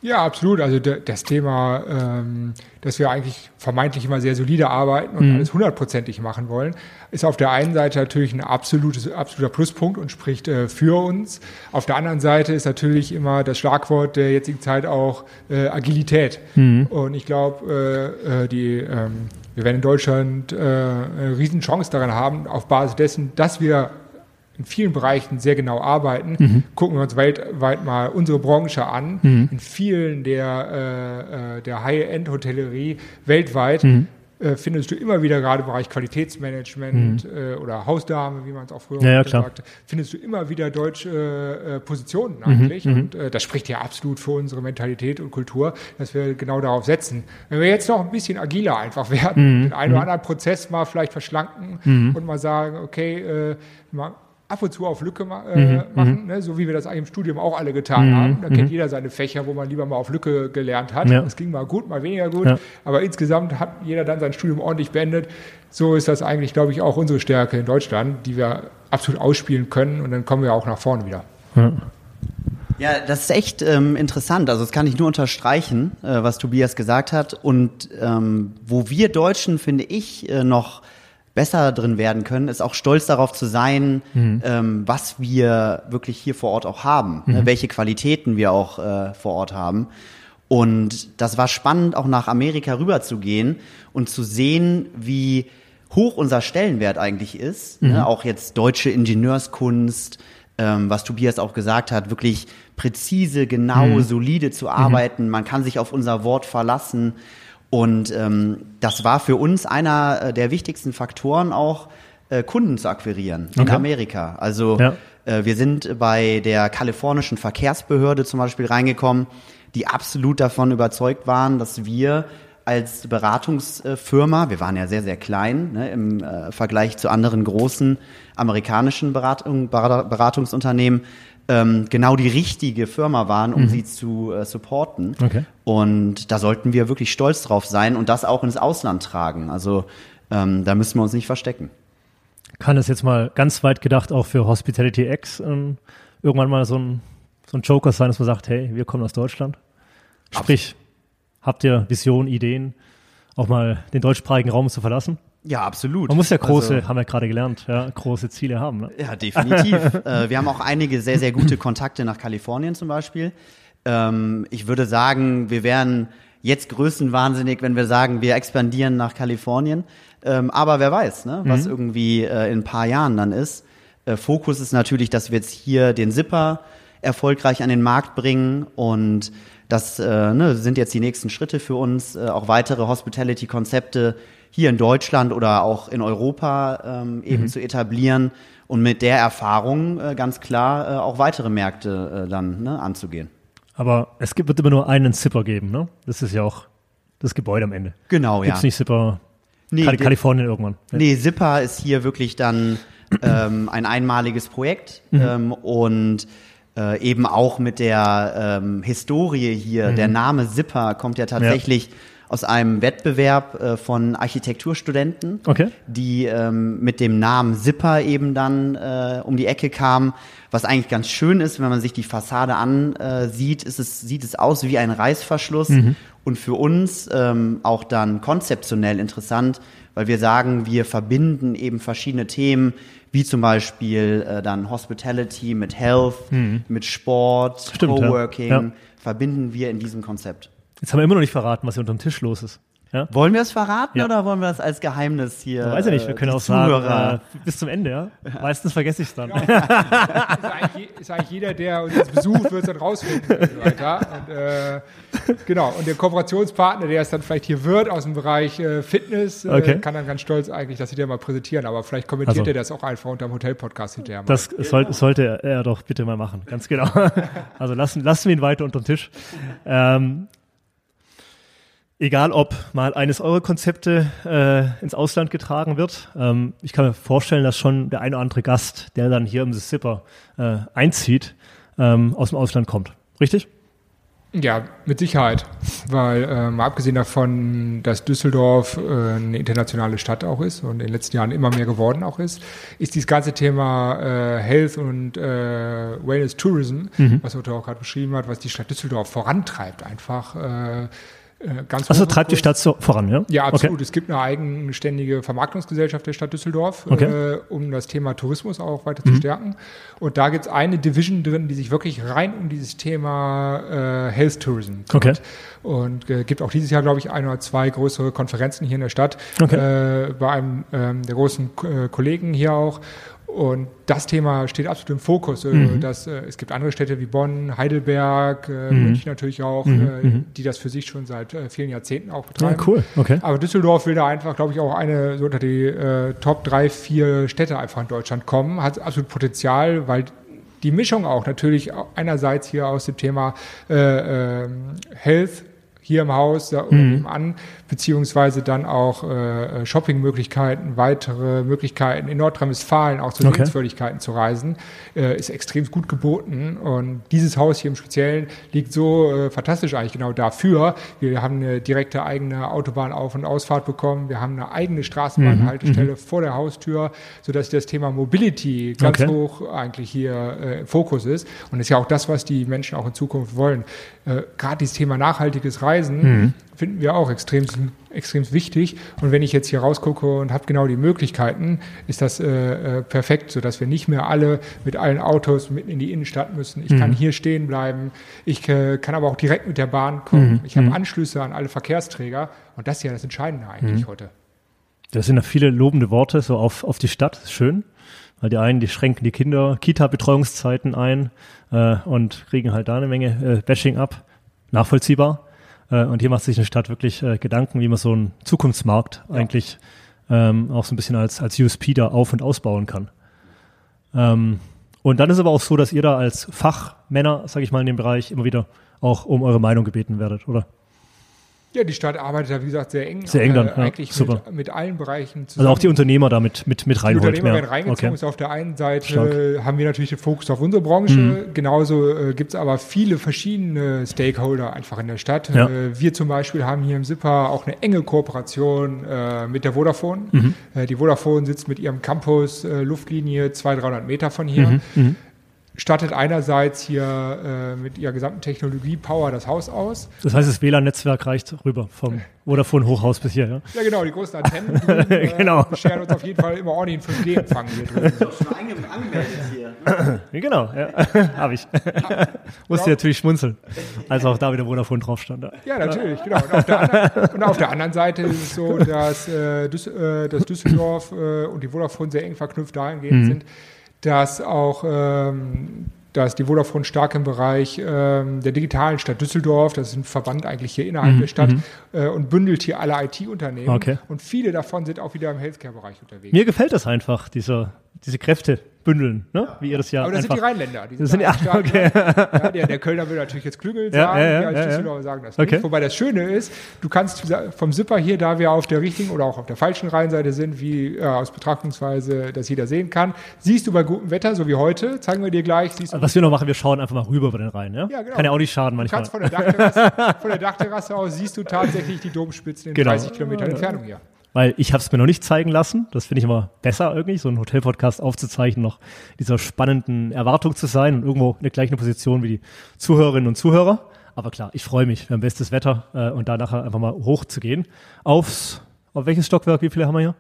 Ja, absolut. Also das Thema, ähm, dass wir eigentlich vermeintlich immer sehr solide arbeiten und mhm. alles hundertprozentig machen wollen, ist auf der einen Seite natürlich ein absolutes, absoluter Pluspunkt und spricht äh, für uns. Auf der anderen Seite ist natürlich immer das Schlagwort der jetzigen Zeit auch äh, Agilität. Mhm. Und ich glaube, äh, die ähm, wir werden in Deutschland äh, eine Riesenchance daran haben, auf Basis dessen, dass wir in vielen Bereichen sehr genau arbeiten. Mhm. Gucken wir uns weltweit mal unsere Branche an. Mhm. In vielen der, äh, äh der High-End-Hotellerie weltweit mhm. äh, findest du immer wieder gerade im Bereich Qualitätsmanagement mhm. äh, oder Hausdame, wie man es auch früher ja, ja, sagte, findest du immer wieder deutsche äh, Positionen mhm. eigentlich. Mhm. Und äh, das spricht ja absolut für unsere Mentalität und Kultur, dass wir genau darauf setzen. Wenn wir jetzt noch ein bisschen agiler einfach werden, den einen oder anderen Prozess mal vielleicht verschlanken und mal sagen, okay, mal ab und zu auf Lücke ma äh, mhm, machen, mhm. ne? so wie wir das eigentlich im Studium auch alle getan mhm, haben. Da kennt mhm. jeder seine Fächer, wo man lieber mal auf Lücke gelernt hat. Ja. Das ging mal gut, mal weniger gut, ja. aber insgesamt hat jeder dann sein Studium ordentlich beendet. So ist das eigentlich, glaube ich, auch unsere Stärke in Deutschland, die wir absolut ausspielen können und dann kommen wir auch nach vorne wieder. Ja. Ja, das ist echt ähm, interessant. Also das kann ich nur unterstreichen, äh, was Tobias gesagt hat. Und ähm, wo wir Deutschen, finde ich, äh, noch besser drin werden können, ist auch stolz darauf zu sein, mhm. ähm, was wir wirklich hier vor Ort auch haben, ne, mhm. welche Qualitäten wir auch äh, vor Ort haben. Und das war spannend, auch nach Amerika rüber zu gehen und zu sehen, wie hoch unser Stellenwert eigentlich ist. Ne, mhm. Ne? Auch jetzt deutsche Ingenieurskunst, ähm, was Tobias auch gesagt hat, wirklich präzise, genau, mhm. solide zu arbeiten. Man kann sich auf unser Wort verlassen. Und ähm, das war für uns einer äh, der wichtigsten Faktoren auch, äh, Kunden zu akquirieren in Amerika. Also ja. äh, wir sind bei der kalifornischen Verkehrsbehörde zum Beispiel reingekommen, die absolut davon überzeugt waren, dass wir als Beratungsfirma, wir waren ja sehr, sehr klein ne, im äh, Vergleich zu anderen großen amerikanischen Beratung, Beratungsunternehmen, ähm, genau die richtige Firma waren, um mhm. sie zu äh, supporten. Okay. Und da sollten wir wirklich stolz drauf sein und das auch ins Ausland tragen. Also ähm, da müssen wir uns nicht verstecken. Kann es jetzt mal ganz weit gedacht auch für Hospitality X ähm, irgendwann mal so ein, so ein Joker sein, dass man sagt, hey, wir kommen aus Deutschland? Sprich, habt ihr Visionen, Ideen, auch mal den deutschsprachigen Raum zu verlassen? Ja, absolut. Man muss ja große, also, haben wir gerade gelernt, ja, große Ziele haben. Ne? Ja, definitiv. äh, wir haben auch einige sehr, sehr gute Kontakte nach Kalifornien zum Beispiel. Ähm, ich würde sagen, wir wären jetzt größenwahnsinnig, wenn wir sagen, wir expandieren nach Kalifornien. Ähm, aber wer weiß, ne, was mhm. irgendwie äh, in ein paar Jahren dann ist. Äh, Fokus ist natürlich, dass wir jetzt hier den Zipper erfolgreich an den Markt bringen und das äh, ne, sind jetzt die nächsten Schritte für uns, äh, auch weitere Hospitality-Konzepte hier in Deutschland oder auch in Europa ähm, eben mhm. zu etablieren und mit der Erfahrung äh, ganz klar äh, auch weitere Märkte äh, dann ne, anzugehen. Aber es gibt, wird immer nur einen Zipper geben, ne? Das ist ja auch das Gebäude am Ende. Genau, Gibt's ja. Gibt nicht Zipper nee, Kal Kalifornien irgendwann? Ja. Nee, Zipper ist hier wirklich dann ähm, ein einmaliges Projekt mhm. ähm, und äh, eben auch mit der ähm, Historie hier. Mhm. Der Name Zipper kommt ja tatsächlich ja aus einem Wettbewerb äh, von Architekturstudenten, Okay. die ähm, mit dem Namen Zipper eben dann äh, um die Ecke kamen. Was eigentlich ganz schön ist, wenn man sich die Fassade ansieht, ist es, sieht es aus wie ein Reißverschluss und für uns ähm, auch dann konzeptionell interessant, weil wir sagen, wir verbinden eben verschiedene Themen, wie zum Beispiel äh, dann Hospitality mit Health, mit Sport, Stimmt, ja. Coworking, Ja. verbinden wir in diesem Konzept. Jetzt haben wir immer noch nicht verraten, was hier unterm Tisch los ist. Ja? Wollen wir es verraten Ja. oder wollen wir es als Geheimnis hier? Weiß ich nicht, wir äh, können die auch sagen, Zuhörer- äh, bis zum Ende, ja. Meistens vergesse ich es dann. ist, eigentlich, ist eigentlich jeder, der uns jetzt besucht, wird es dann rausfinden und so weiter. Und, äh, genau, und der Kooperationspartner, der es dann vielleicht hier wird aus dem Bereich äh, Fitness, äh, Okay. kann dann ganz stolz eigentlich das hinterher mal präsentieren. Aber vielleicht kommentiert Also- er das auch einfach unter dem Hotel-Podcast hinterher mal. Das soll, sollte er doch bitte mal machen, ganz genau. Also lassen, lassen wir ihn weiter unterm Tisch. Ähm, egal, ob mal eines eurer Konzepte äh, ins Ausland getragen wird. Ähm, ich kann mir vorstellen, dass schon der eine oder andere Gast, der dann hier im The Zipper äh, einzieht, ähm, aus dem Ausland kommt. Richtig? Ja, mit Sicherheit. Weil äh, mal abgesehen davon, dass Düsseldorf äh, eine internationale Stadt auch ist und in den letzten Jahren immer mehr geworden auch ist, ist dieses ganze Thema äh, Health und äh, Wellness Tourism, was Otto auch gerade beschrieben hat, was die Stadt Düsseldorf vorantreibt, einfach äh, ganz Also treibt die. Stadt so voran, ja? Ja, absolut. Okay. Es gibt eine eigenständige Vermarktungsgesellschaft der Stadt Düsseldorf, Okay. äh, um das Thema Tourismus auch weiter zu stärken. Und da gibt es eine Division drin, die sich wirklich rein um dieses Thema äh, Health Tourism kümmert. Und äh, gibt auch dieses Jahr, glaube ich, ein oder zwei größere Konferenzen hier in der Stadt Okay. äh, bei einem ähm, der großen äh, Kollegen hier auch. Und das Thema steht absolut im Fokus. Äh, Mhm. Das, äh, es gibt andere Städte wie Bonn, Heidelberg, äh, München natürlich auch, äh, die das für sich schon seit äh, vielen Jahrzehnten auch Mhm. Ja, betreiben. cool, okay. Aber Düsseldorf will da einfach, glaube ich, auch eine so unter die äh, Top drei, vier Städte einfach in Deutschland kommen. Hat absolut Potenzial, weil die Mischung auch natürlich einerseits hier aus dem Thema äh, ähm, Health hier im Haus da oder nebenan, beziehungsweise dann auch äh, Shoppingmöglichkeiten, weitere Möglichkeiten in Nordrhein-Westfalen auch zu Okay. Sehenswürdigkeiten zu reisen, äh, ist extrem gut geboten. Und dieses Haus hier im Speziellen liegt so äh, fantastisch eigentlich genau dafür. Wir haben eine direkte eigene Autobahn-Auf- und Ausfahrt bekommen. Wir haben eine eigene Straßenbahnhaltestelle vor der Haustür, sodass das Thema Mobility ganz Okay. hoch eigentlich hier äh, im Fokus ist. Und ist ja auch das, was die Menschen auch in Zukunft wollen. Äh, Gerade dieses Thema nachhaltiges Reisen finden wir auch extrem, extrem wichtig. Und wenn ich jetzt hier rausgucke und habe genau die Möglichkeiten, ist das äh, äh, perfekt, sodass wir nicht mehr alle mit allen Autos mitten in die Innenstadt müssen. Ich kann hier stehen bleiben. Ich äh, kann aber auch direkt mit der Bahn kommen. Ich habe Anschlüsse an alle Verkehrsträger. Und das ist ja das Entscheidende eigentlich heute. Das sind ja viele lobende Worte so auf, auf die Stadt. Schön. Weil die einen, die schränken die Kinder, Kita-Betreuungszeiten ein äh, und kriegen halt da eine Menge äh, Bashing ab. Nachvollziehbar. Äh, und hier macht sich eine Stadt wirklich äh, Gedanken, wie man so einen Zukunftsmarkt eigentlich ähm, auch so ein bisschen als, als USP da auf- und ausbauen kann. Ähm, und dann ist aber auch so, dass ihr da als Fachmänner, sage ich mal, in dem Bereich immer wieder auch um eure Meinung gebeten werdet, oder? Ja, die Stadt arbeitet da, wie gesagt, sehr eng. Sehr eng dann, ja, eigentlich super. Mit, mit allen Bereichen Also zusammen. auch die Unternehmer damit mit, mit Die reinholt. Unternehmer mehr. werden reingezogen. Okay. Ist auf der einen Seite Stark. äh, haben wir natürlich den Fokus auf unsere Branche. Genauso äh, gibt es aber viele verschiedene Stakeholder einfach in der Stadt. Ja. Äh, wir zum Beispiel haben hier im SIPA auch eine enge Kooperation äh, mit der Vodafone. Mhm. Äh, die Vodafone sitzt mit ihrem Campus äh, Luftlinie 200, 300 Meter von hier. Mhm. Stattet einerseits hier äh, mit ihrer gesamten Technologie Power das Haus aus. Das heißt, das WLAN-Netzwerk reicht rüber vom Vodafone Hochhaus bis hier, ja? Ja, genau, die großen Antennen äh, Genau. scheren uns auf jeden Fall immer ordentlich 5G-Empfang hier drüben. Schon ange- angemeldet hier. Ja, Genau, ja. habe ich. Musste natürlich schmunzeln, als auch da wieder Vodafone drauf stand. Ja. Ja, natürlich, genau. Und auf der anderen, und auf der anderen Seite ist es so, dass, äh, Düs äh, dass Düsseldorf äh, und die Vodafone sehr eng verknüpft dahingehend sind, dass auch ähm, dass die Vodafone stark im Bereich ähm, der digitalen Stadt Düsseldorf, das ist ein Verband eigentlich hier innerhalb der Stadt äh, und bündelt hier alle IT-Unternehmen. Okay. Und viele davon sind auch wieder im Healthcare-Bereich unterwegs. Mir gefällt das einfach, dieser, diese Kräftebündelung bündeln, ne? wie ihr das ja Aber das einfach... sind die Rheinländer. Die Das sind- da ja, eingeschlagen, ne? ja, der, der Kölner will natürlich jetzt Klüngel Ja, sagen, ja, ja, ja, ja. Sagen das Okay. nicht. Wobei das Schöne ist, du kannst vom Zipper hier, da wir auf der richtigen oder auch auf der falschen Rheinseite sind, wie äh, aus Betrachtungsweise das jeder sehen kann, siehst du bei gutem Wetter, so wie heute, zeigen wir dir gleich, du Was wir noch machen, wir schauen einfach mal rüber über den Rhein. Ja? Ja, genau. Kann ja auch nicht schaden Du manchmal. kannst von der, Dachterrasse, von der Dachterrasse aus siehst du tatsächlich die Domspitzen in Genau. 30 Kilometern Entfernung hier. Weil ich habe es mir noch nicht zeigen lassen. Das finde ich immer besser irgendwie, so einen Hotelpodcast aufzuzeichnen, noch dieser spannenden Erwartung zu sein und irgendwo in der gleichen Position wie die Zuhörerinnen und Zuhörer. Aber klar, ich freue mich. Wir haben bestes Wetter äh, und da nachher einfach mal hochzugehen. Aufs, auf welches Stockwerk, wie viele haben wir hier?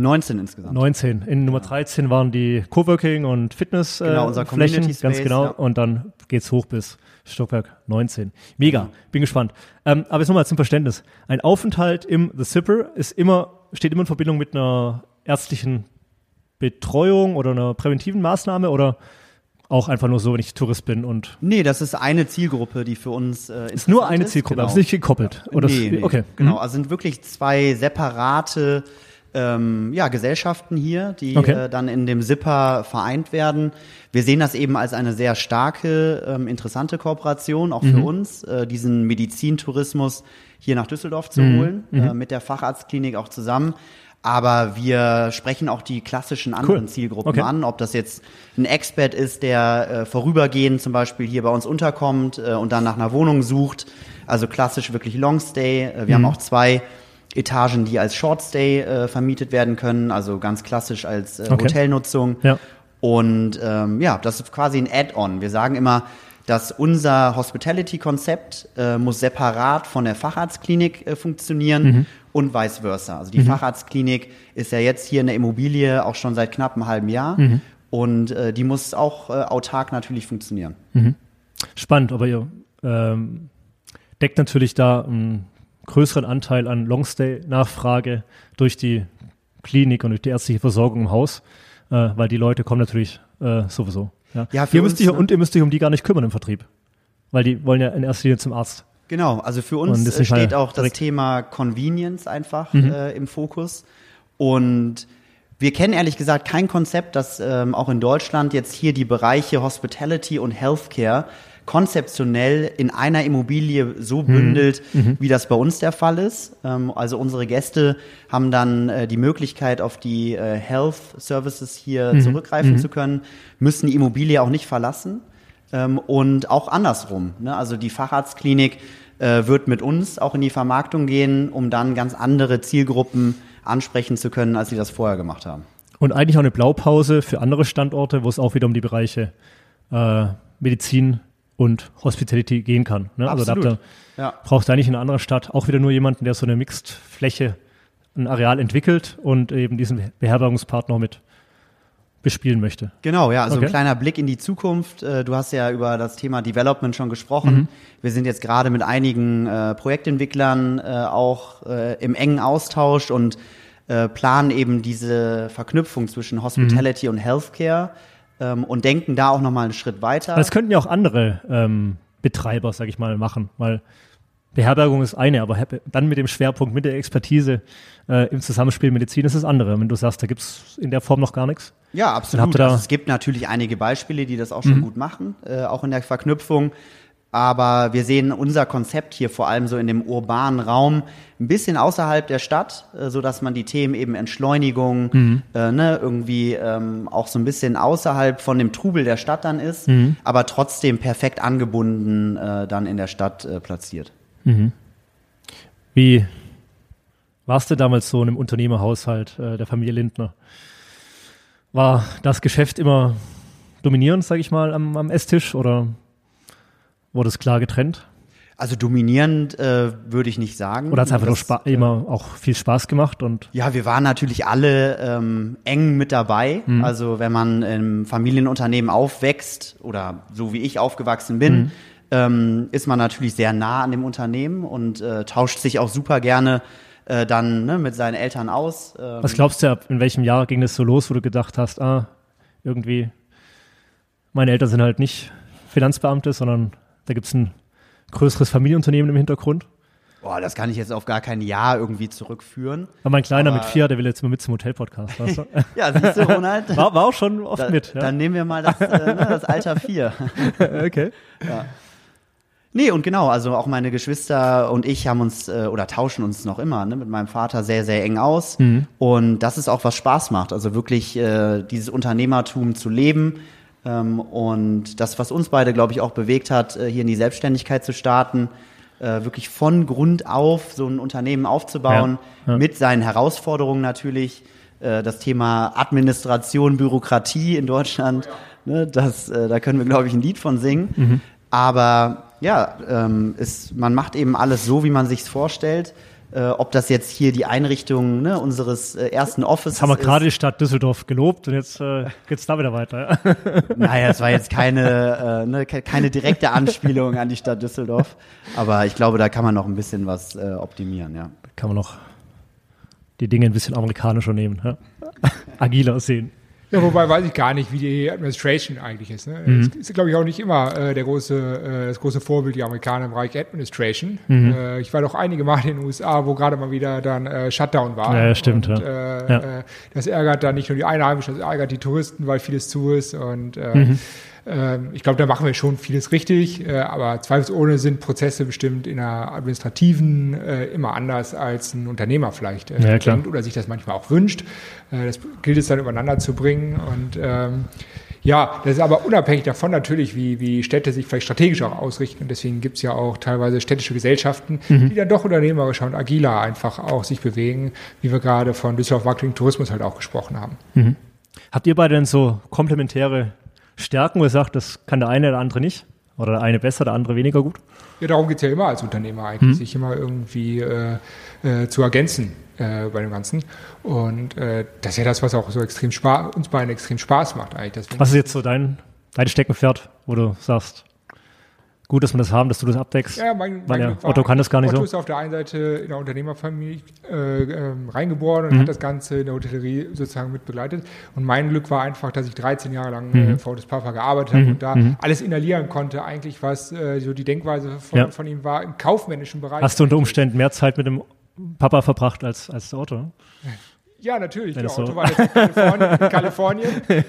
19 insgesamt. 19. In Nummer 13 waren die Coworking und Fitness äh, Genau, unser Flächen, Community ganz Space, genau. ja. Und dann geht's hoch bis Stockwerk 19. Mega, bin gespannt. Ähm, aber jetzt nochmal zum Verständnis. Ein Aufenthalt im The Zipper ist immer, steht immer in Verbindung mit einer ärztlichen Betreuung oder einer präventiven Maßnahme oder auch einfach nur so, wenn ich Tourist bin und Nee, das ist eine Zielgruppe, die für uns äh, ist nur eine. Zielgruppe, genau. aber es ist nicht gekoppelt. Oder nee, es- nee, okay. Genau, Mhm. also sind wirklich zwei separate ähm, ja, Gesellschaften hier, die Okay. äh, dann in dem SIPA vereint werden. Wir sehen das eben als eine sehr starke, ähm, interessante Kooperation, auch Mhm. für uns, äh, diesen Medizintourismus hier nach Düsseldorf zu Mhm. holen, äh, mit der Facharztklinik auch zusammen. Aber wir sprechen auch die klassischen anderen Cool. Zielgruppen Okay. an, ob das jetzt ein Expert ist, der äh, vorübergehend zum Beispiel hier bei uns unterkommt äh, und dann nach einer Wohnung sucht. Also klassisch wirklich Longstay. Äh, wir haben auch zwei Etagen, die als Shortstay äh, vermietet werden können, also ganz klassisch als äh, Okay. Hotelnutzung. Ja. Und ähm, ja, das ist quasi ein Add-on. Wir sagen immer, dass unser Hospitality-Konzept äh, muss separat von der Facharztklinik äh, funktionieren Mhm. und vice versa. Also die Facharztklinik ist ja jetzt hier in der Immobilie auch schon seit knapp einem halben Jahr Mhm. und äh, die muss auch äh, autark natürlich funktionieren. Spannend, aber ihr ähm, deckt natürlich da einen größeren Anteil an Longstay-Nachfrage durch die Klinik und durch die ärztliche Versorgung im Haus, äh, weil die Leute kommen natürlich äh, sowieso. Ja. Ja, ihr müsst uns, dich, ne? Und ihr müsst euch um die gar nicht kümmern im Vertrieb, weil die wollen ja in erster Linie zum Arzt. Genau, also für uns ist halt steht auch das direkt- Thema Convenience einfach Mhm. äh, im Fokus. Und wir kennen ehrlich gesagt kein Konzept, das ähm, auch in Deutschland jetzt hier die Bereiche Hospitality und Healthcare konzeptionell in einer Immobilie so bündelt, wie das bei uns der Fall ist. Ähm, also unsere Gäste haben dann äh, die Möglichkeit, auf die äh, Health Services hier zurückgreifen zu können, müssen die Immobilie auch nicht verlassen. Ähm, und auch andersrum. Ne? Also die Facharztklinik äh, wird mit uns auch in die Vermarktung gehen, um dann ganz andere Zielgruppen ansprechen zu können, als sie das vorher gemacht haben. Und eigentlich auch eine Blaupause für andere Standorte, wo es auch wieder um die Bereiche äh, Medizin und Hospitality gehen kann. Ne? Also da Ja. braucht ihr eigentlich in einer anderen Stadt auch wieder nur jemanden, der so eine Mixed-Fläche, ein Areal entwickelt und eben diesen Beherbergungspartner mit bespielen möchte. Genau, ja, also Okay. ein kleiner Blick in die Zukunft. Äh, Du hast ja über das Thema Development schon gesprochen. Mhm. Wir sind jetzt gerade mit einigen äh, Projektentwicklern äh, auch äh, im engen Austausch und äh, planen eben diese Verknüpfung zwischen Hospitality und Healthcare ähm, und denken da auch nochmal einen Schritt weiter. Das könnten ja auch andere ähm, Betreiber, sag ich mal, machen, weil Beherbergung ist eine, aber dann mit dem Schwerpunkt, mit der Expertise äh, im Zusammenspiel Medizin ist das andere. Wenn du sagst, da gibt's in der Form noch gar nichts. Ja, absolut. Also es gibt natürlich einige Beispiele, die das auch schon gut machen, äh, auch in der Verknüpfung. Aber wir sehen unser Konzept hier vor allem so in dem urbanen Raum ein bisschen außerhalb der Stadt, äh, so dass man die Themen eben Entschleunigung, äh, ne, irgendwie ähm, auch so ein bisschen außerhalb von dem Trubel der Stadt dann ist, aber trotzdem perfekt angebunden äh, dann in der Stadt äh, platziert. Wie warst du damals so in einem Unternehmerhaushalt äh, der Familie Lindner? War das Geschäft immer dominierend, sag ich mal, am, am Esstisch oder wurde es klar getrennt? Also dominierend äh, würde ich nicht sagen. Oder hat es einfach nur Das- Spa immer auch viel Spaß gemacht und Ja, wir waren natürlich alle ähm, eng mit dabei. Also wenn man im Familienunternehmen aufwächst oder so wie ich aufgewachsen bin, ähm, ist man natürlich sehr nah an dem Unternehmen und äh, tauscht sich auch super gerne äh, dann ne, mit seinen Eltern aus. Ähm, was glaubst du, in welchem Jahr ging das so los, wo du gedacht hast, ah, irgendwie, meine Eltern sind halt nicht Finanzbeamte, sondern da gibt's ein größeres Familienunternehmen im Hintergrund? Boah, das kann ich jetzt auf gar kein Jahr irgendwie zurückführen. Aber mein Kleiner Aber- mit vier, der will jetzt mal mit zum Hotel-Podcast. Weißt du? Ja, siehst du, Ronald? war, war auch schon oft Da, mit. Ja? Dann nehmen wir mal das, äh, ne, das Alter 4. okay. Nee, und genau, also auch meine Geschwister und ich haben uns äh, oder tauschen uns noch immer ne, mit meinem Vater sehr, sehr eng aus. Und das ist auch, was Spaß macht. Also wirklich äh, dieses Unternehmertum zu leben. Ähm, und das, was uns beide, glaube ich, auch bewegt hat, äh, hier in die Selbstständigkeit zu starten, äh, wirklich von Grund auf so ein Unternehmen aufzubauen, Ja, ja. mit seinen Herausforderungen natürlich. Äh, das Thema Administration, Bürokratie in Deutschland, ne, das, äh, da können wir, glaube ich, ein Lied von singen. Aber ja, ähm, ist, man macht eben alles so, wie man sich vorstellt. Äh, ob das jetzt hier die Einrichtung ne, unseres äh, ersten Offices Jetzt haben wir ist. gerade die Stadt Düsseldorf gelobt und jetzt äh, geht's da wieder weiter. Ja? Naja, es war jetzt keine, äh, ne, ke- keine direkte Anspielung an die Stadt Düsseldorf. Aber ich glaube, da kann man noch ein bisschen was äh, optimieren, ja. Kann man noch die Dinge ein bisschen amerikanischer nehmen. Ja? Agiler sehen. Ja, wobei weiß ich gar nicht, wie die Administration eigentlich ist. Ne? Mhm. Es ist, glaube ich, auch nicht immer äh, der große, äh, das große Vorbild, die Amerikaner im Bereich Administration. Mhm. Äh, ich war doch einige Male in den USA, wo gerade mal wieder dann äh, Shutdown war. Ja, ja, stimmt, Und, ja. Äh, Ja. Äh, das ärgert dann nicht nur die Einheimischen, das ärgert die Touristen, weil vieles zu ist. Und äh, Mhm. Ähm, ich glaube, da machen wir schon vieles richtig. Äh, aber zweifelsohne sind Prozesse bestimmt in der administrativen äh, immer anders als ein Unternehmer vielleicht äh, Ja, denkt oder sich das manchmal auch wünscht. Äh, das gilt es dann übereinander zu bringen. Und ähm, ja, das ist aber unabhängig davon natürlich, wie, wie Städte sich vielleicht strategisch auch ausrichten. Und deswegen gibt es ja auch teilweise städtische Gesellschaften, Mhm. die dann doch unternehmerischer und agiler einfach auch sich bewegen, wie wir gerade von Düsseldorf Marketing Tourismus halt auch gesprochen haben. Habt ihr beide denn so komplementäre Stärken, wo ihr sagt, das kann der eine oder andere nicht? Oder der eine besser, der andere weniger gut? Ja, darum geht's ja immer als Unternehmer eigentlich, sich immer irgendwie äh, äh, zu ergänzen äh, bei dem Ganzen. Und äh, das ist ja das, was auch so extrem Spaß, uns beiden extrem Spaß macht eigentlich. Was ist jetzt so dein, dein Steckenpferd, wo du sagst, gut, dass wir das haben, dass du das abdeckst? Ja, mein, mein ja, Otto kann das gar nicht Otto so. ist auf der einen Seite in der Unternehmerfamilie äh, ähm, reingeboren und Mhm. hat das Ganze in der Hotellerie sozusagen mit begleitet. Und mein Glück war einfach, dass ich 13 Jahre lang Mhm. äh, für Otis Papa gearbeitet habe und da alles inhalieren konnte, eigentlich, was äh, so die Denkweise von, Ja. von ihm war im kaufmännischen Bereich. Hast du unter Umständen mehr Zeit mit dem Papa verbracht als, als der Otto? Ja, natürlich. Wenn Der es so- Otto war in Kalifornien. In Kalifornien. äh,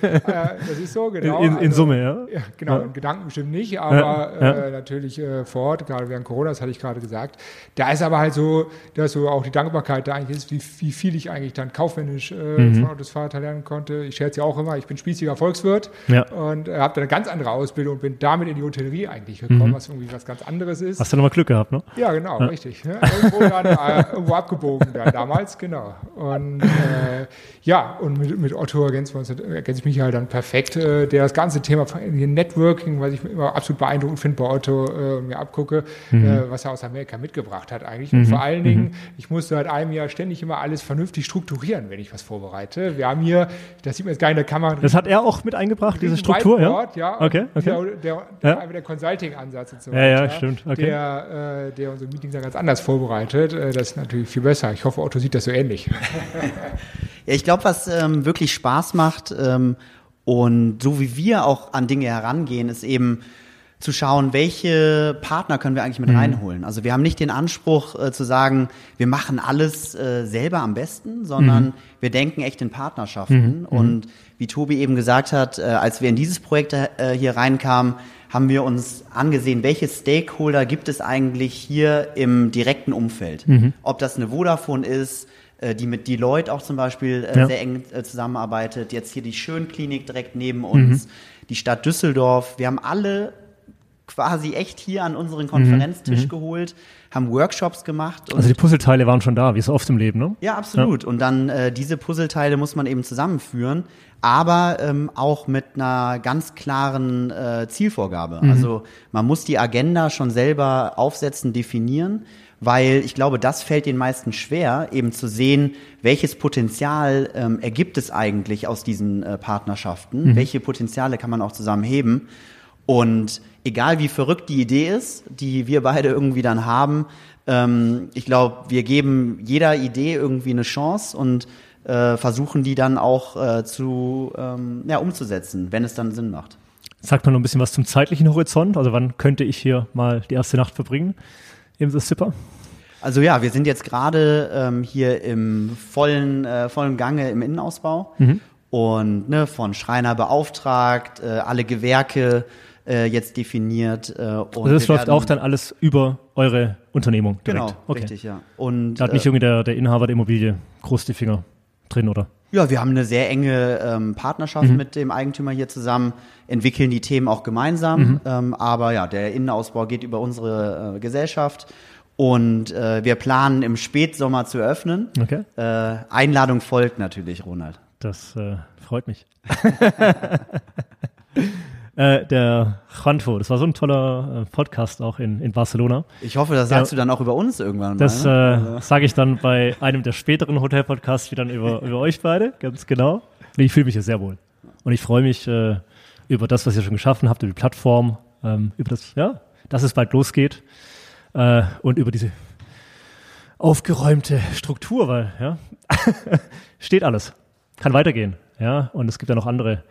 das ist so, genau. in, in Also- Summe, ja. Ja, genau, Ja. in Gedanken bestimmt nicht, aber Ja. Äh, natürlich äh, vor Ort, gerade während Corona, das hatte ich gerade gesagt. Da ist aber halt so, dass so auch die Dankbarkeit da eigentlich ist, wie, wie viel ich eigentlich dann kaufmännisch äh, Mhm. von Autos Vater lernen konnte. Ich scherze ja auch immer, ich bin spießiger Volkswirt und äh, habe da eine ganz andere Ausbildung und bin damit in die Hotellerie eigentlich gekommen, was irgendwie was ganz anderes ist. Mhm. Hast du nochmal Glück gehabt, ne? Ja, genau, richtig. Ne? Irgendwo, dann, äh, irgendwo abgebogen dann damals, genau. Und äh, ja, und mit, mit Otto ergänzen wir uns, ergänze ich mich halt dann perfekt, äh, der das ganze Thema von Networking, was ich immer absolut beeindruckend finde bei Otto äh, und mir abgucke, äh, was er aus Amerika mitgebracht hat eigentlich. Und vor allen Dingen, ich musste seit einem Jahr ständig immer alles vernünftig strukturieren, wenn ich was vorbereite. Wir haben hier, das sieht man jetzt gar nicht in der Kamera, Das hat er auch mit eingebracht, diese Struktur, ja? Whiteboard, ja. Okay, okay. Der, der, der, Ja. der Consulting-Ansatz und so Ja, ja, weiter, stimmt, okay. Der, äh, der unsere Meetings dann ganz anders vorbereitet. Äh, das ist natürlich viel besser. Ich hoffe, Otto sieht das so ähnlich. Ja, ich glaube, was ähm, wirklich Spaß macht ähm, und so wie wir auch an Dinge herangehen, ist eben zu schauen, welche Partner können wir eigentlich mit reinholen. Also wir haben nicht den Anspruch äh, zu sagen, wir machen alles äh, selber am besten, sondern wir denken echt in Partnerschaften. Und wie Tobi eben gesagt hat, äh, als wir in dieses Projekt äh, hier reinkamen, haben wir uns angesehen, welche Stakeholder gibt es eigentlich hier im direkten Umfeld. Ob das eine Vodafone ist, die mit Deloitte auch zum Beispiel äh, Ja. sehr eng äh, zusammenarbeitet. Jetzt hier die Schönklinik direkt neben uns, die Stadt Düsseldorf. Wir haben alle quasi echt hier an unseren Konferenztisch geholt, haben Workshops gemacht. Also die Puzzleteile waren schon da, wie so oft im Leben, ne? ja, absolut. Und dann äh, diese Puzzleteile muss man eben zusammenführen, aber ähm, auch mit einer ganz klaren äh, Zielvorgabe. Also man muss die Agenda schon selber aufsetzen, definieren, weil ich glaube, das fällt den meisten schwer, eben zu sehen, welches Potenzial ähm, ergibt es eigentlich aus diesen äh, Partnerschaften, welche Potenziale kann man auch zusammen heben. Und egal wie verrückt die Idee ist, die wir beide irgendwie dann haben, ähm, ich glaube, wir geben jeder Idee irgendwie eine Chance und äh, versuchen die dann auch äh, zu ähm, ja, umzusetzen, wenn es dann Sinn macht. Sagt man noch ein bisschen was zum zeitlichen Horizont? Also wann könnte ich hier mal die erste Nacht verbringen im The Zipper? Also ja, wir sind jetzt gerade ähm, hier im vollen, äh, vollen Gange im Innenausbau Mhm. und ne, von Schreiner beauftragt, äh, alle Gewerke äh, jetzt definiert. Äh, und Also das läuft werden- auch dann alles über eure Unternehmung direkt. Genau, okay. richtig, ja. Und Da hat nicht äh, irgendwie der, der Inhaber der Immobilie groß die Finger drin, oder? Ja, wir haben eine sehr enge ähm, Partnerschaft mit dem Eigentümer hier zusammen, entwickeln die Themen auch gemeinsam. Ähm, aber ja, der Innenausbau geht über unsere äh, Gesellschaft. Und äh, wir planen im Spätsommer zu eröffnen. Okay. Äh, Einladung folgt natürlich, Ronald. Das äh, freut mich. äh, der Juanfo, das war so ein toller äh, Podcast auch in, in Barcelona. Ich hoffe, das sagst Ja. du dann auch über uns irgendwann mal. Das ne? äh, sage ich dann bei einem der späteren Hotel-Podcasts wie dann über, über euch beide, ganz genau. Nee, ich fühle mich hier sehr wohl. Und ich freue mich über das, was ihr schon geschaffen habt, über die Plattform, ähm, über das, ja, dass es bald losgeht und über diese aufgeräumte Struktur, weil, ja, steht alles. Kann weitergehen, ja. Und es gibt ja noch andere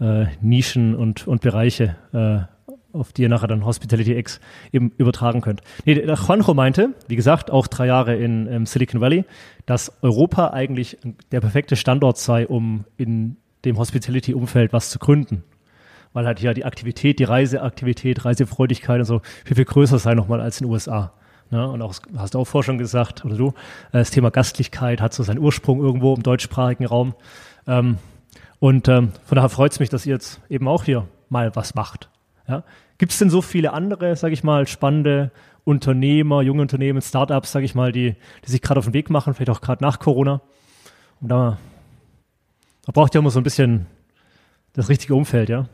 äh, Nischen und, und Bereiche, äh, auf die ihr nachher dann Hospitality X eben übertragen könnt. Nee, der Juanjo meinte, wie gesagt, auch drei Jahre in ähm, Silicon Valley, dass Europa eigentlich der perfekte Standort sei, um in dem Hospitality-Umfeld was zu gründen. Weil halt hier die Aktivität, die Reiseaktivität, Reisefreudigkeit und so viel, viel größer sei nochmal als in den USA. Ne? Und auch, hast du auch vorher schon gesagt, oder du, äh, das Thema Gastlichkeit hat so seinen Ursprung irgendwo im deutschsprachigen Raum. Ähm, und ähm, von daher freut es mich, dass ihr jetzt eben auch hier mal was macht. Ja? Gibt es denn so viele andere, sage ich mal, spannende Unternehmer, junge Unternehmen, Startups, sage ich mal, die, die sich gerade auf den Weg machen, vielleicht auch gerade nach Corona? Und da, da braucht ja immer so ein bisschen das richtige Umfeld, ja?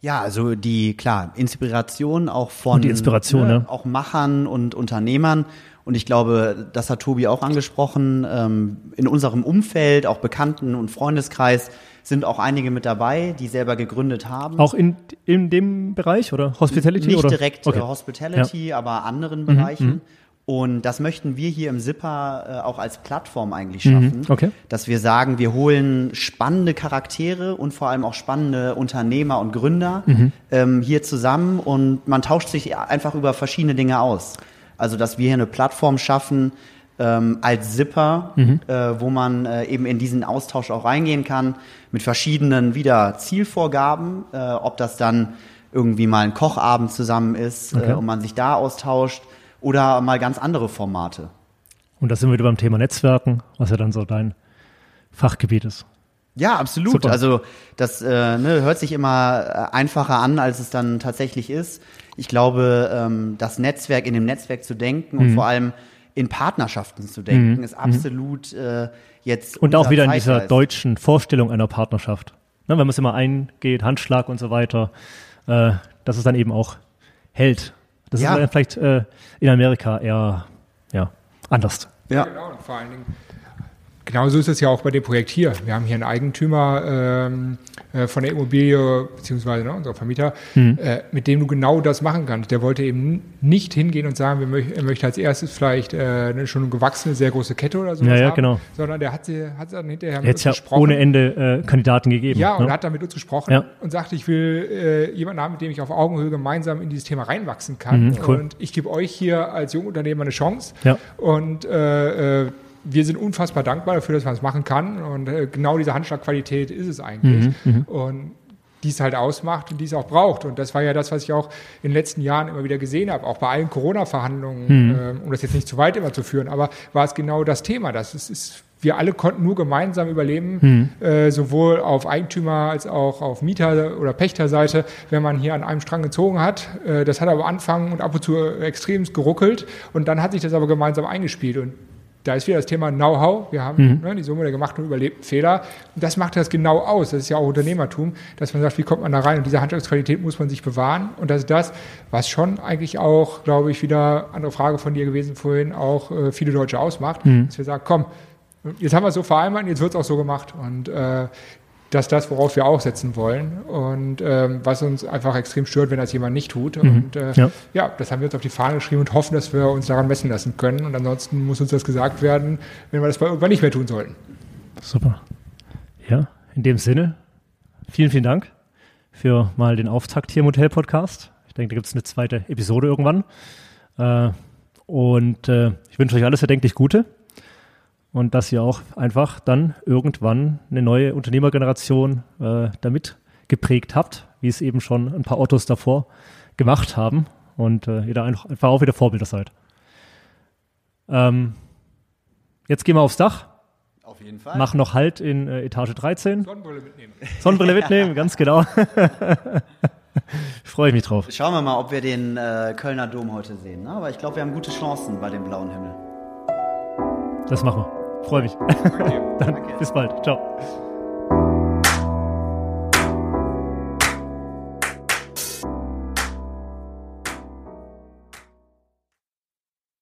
Ja, also die, klar, Inspiration auch von Und die Inspiration, ne? auch Machern und Unternehmern. Und ich glaube, das hat Tobi auch angesprochen. Ähm, in unserem Umfeld, auch Bekannten- und Freundeskreis, sind auch einige mit dabei, die selber gegründet haben. Auch in, in dem Bereich oder Hospitality? Nicht oder? direkt okay. äh, Hospitality, aber anderen Bereichen. Und das möchten wir hier im Zipper äh, auch als Plattform eigentlich schaffen, okay. dass wir sagen, wir holen spannende Charaktere und vor allem auch spannende Unternehmer und Gründer ähm, hier zusammen und man tauscht sich einfach über verschiedene Dinge aus. Also, dass wir hier eine Plattform schaffen ähm, als Zipper, äh, wo man äh, eben in diesen Austausch auch reingehen kann mit verschiedenen wieder Zielvorgaben, äh, ob das dann irgendwie mal ein Kochabend zusammen ist Okay. äh, und man sich da austauscht oder mal ganz andere Formate. Und da sind wir wieder beim Thema Netzwerken, was ja dann so dein Fachgebiet ist. Ja, absolut. Super. Also das äh, ne, hört sich immer äh, einfacher an, als es dann tatsächlich ist. Ich glaube, ähm, das Netzwerk in dem Netzwerk zu denken Mhm. und vor allem in Partnerschaften zu denken, ist absolut äh, jetzt Und auch wieder in dieser Zeitgeist. deutschen Vorstellung einer Partnerschaft. Ne, wenn man es immer eingeht, Handschlag und so weiter, äh, dass es dann eben auch hält. Das Ja. ist vielleicht äh, in Amerika eher ja, anders. Ja. Genau, und vor allen Dingen, genauso ist es ja auch bei dem Projekt hier. Wir haben hier einen Eigentümer ähm, äh, von der Immobilie, beziehungsweise ne, unser Vermieter, Mhm. äh, mit dem du genau das machen kannst. Der wollte eben nicht hingehen und sagen, wir möch, er möchte als erstes vielleicht äh, eine schon gewachsene, sehr große Kette oder so Ja, ja, haben, genau. sondern der hat, sie, hat dann hinterher mit es uns ja gesprochen. ohne Ende äh, Kandidaten gegeben. Ja, und ne? hat dann mit uns gesprochen Ja. und sagte, ich will äh, jemanden haben, mit dem ich auf Augenhöhe gemeinsam in dieses Thema reinwachsen kann. Mhm, cool. Und ich gebe euch hier als Jungunternehmer eine Chance. Ja. Und äh, äh, wir sind unfassbar dankbar dafür, dass man es machen kann. Und äh, genau diese Handschlagqualität ist es eigentlich. Mhm, Und die es halt ausmacht und die es auch braucht. Und das war ja das, was ich auch in den letzten Jahren immer wieder gesehen habe, auch bei allen Corona-Verhandlungen, Mhm. ähm, um das jetzt nicht zu weit immer zu führen, aber war es genau das Thema. Das ist, ist wir alle konnten nur gemeinsam überleben, Mhm. äh, sowohl auf Eigentümer als auch auf Mieter- oder Pächterseite, wenn man hier an einem Strang gezogen hat. Äh, das hat aber am Anfang und ab und zu extrem geruckelt und dann hat sich das aber gemeinsam eingespielt. Und da ist wieder das Thema Know-how. Wir haben ne, die Summe der gemachten und überlebten Fehler. Und das macht das genau aus. Das ist ja auch Unternehmertum, dass man sagt, wie kommt man da rein? Und diese Handwerksqualität muss man sich bewahren. Und das ist das, was schon eigentlich auch, glaube ich, wieder andere Frage von dir gewesen vorhin, auch äh, viele Deutsche ausmacht. Dass wir sagen, komm, jetzt haben wir es so vereinbart, und jetzt wird es auch so gemacht. Und äh, das ist das, worauf wir auch setzen wollen und ähm, was uns einfach extrem stört, wenn das jemand nicht tut. Und äh, Ja. ja. das haben wir uns auf die Fahne geschrieben und hoffen, dass wir uns daran messen lassen können. Und ansonsten muss uns das gesagt werden, wenn wir das mal irgendwann nicht mehr tun sollten. Super. Ja, in dem Sinne, vielen, vielen Dank für mal den Auftakt hier im Hotel-Podcast. Ich denke, da gibt es eine zweite Episode irgendwann. Äh, Und äh, ich wünsche euch alles erdenklich Gute und dass ihr auch einfach dann irgendwann eine neue Unternehmergeneration äh, damit geprägt habt, wie es eben schon ein paar Ottos davor gemacht haben und äh, ihr da einfach, einfach auch wieder Vorbilder seid. Ähm, jetzt gehen wir aufs Dach. Auf jeden Fall. Machen noch Halt in äh, Etage 13. Sonnenbrille mitnehmen. Sonnenbrille mitnehmen, ganz genau. Freue ich mich drauf. Schauen wir mal, ob wir den äh, Kölner Dom heute sehen. Ne? Aber ich glaube, wir haben gute Chancen bei dem blauen Himmel. Das machen wir. Freue mich. Danke. Dann bis bald. Ciao.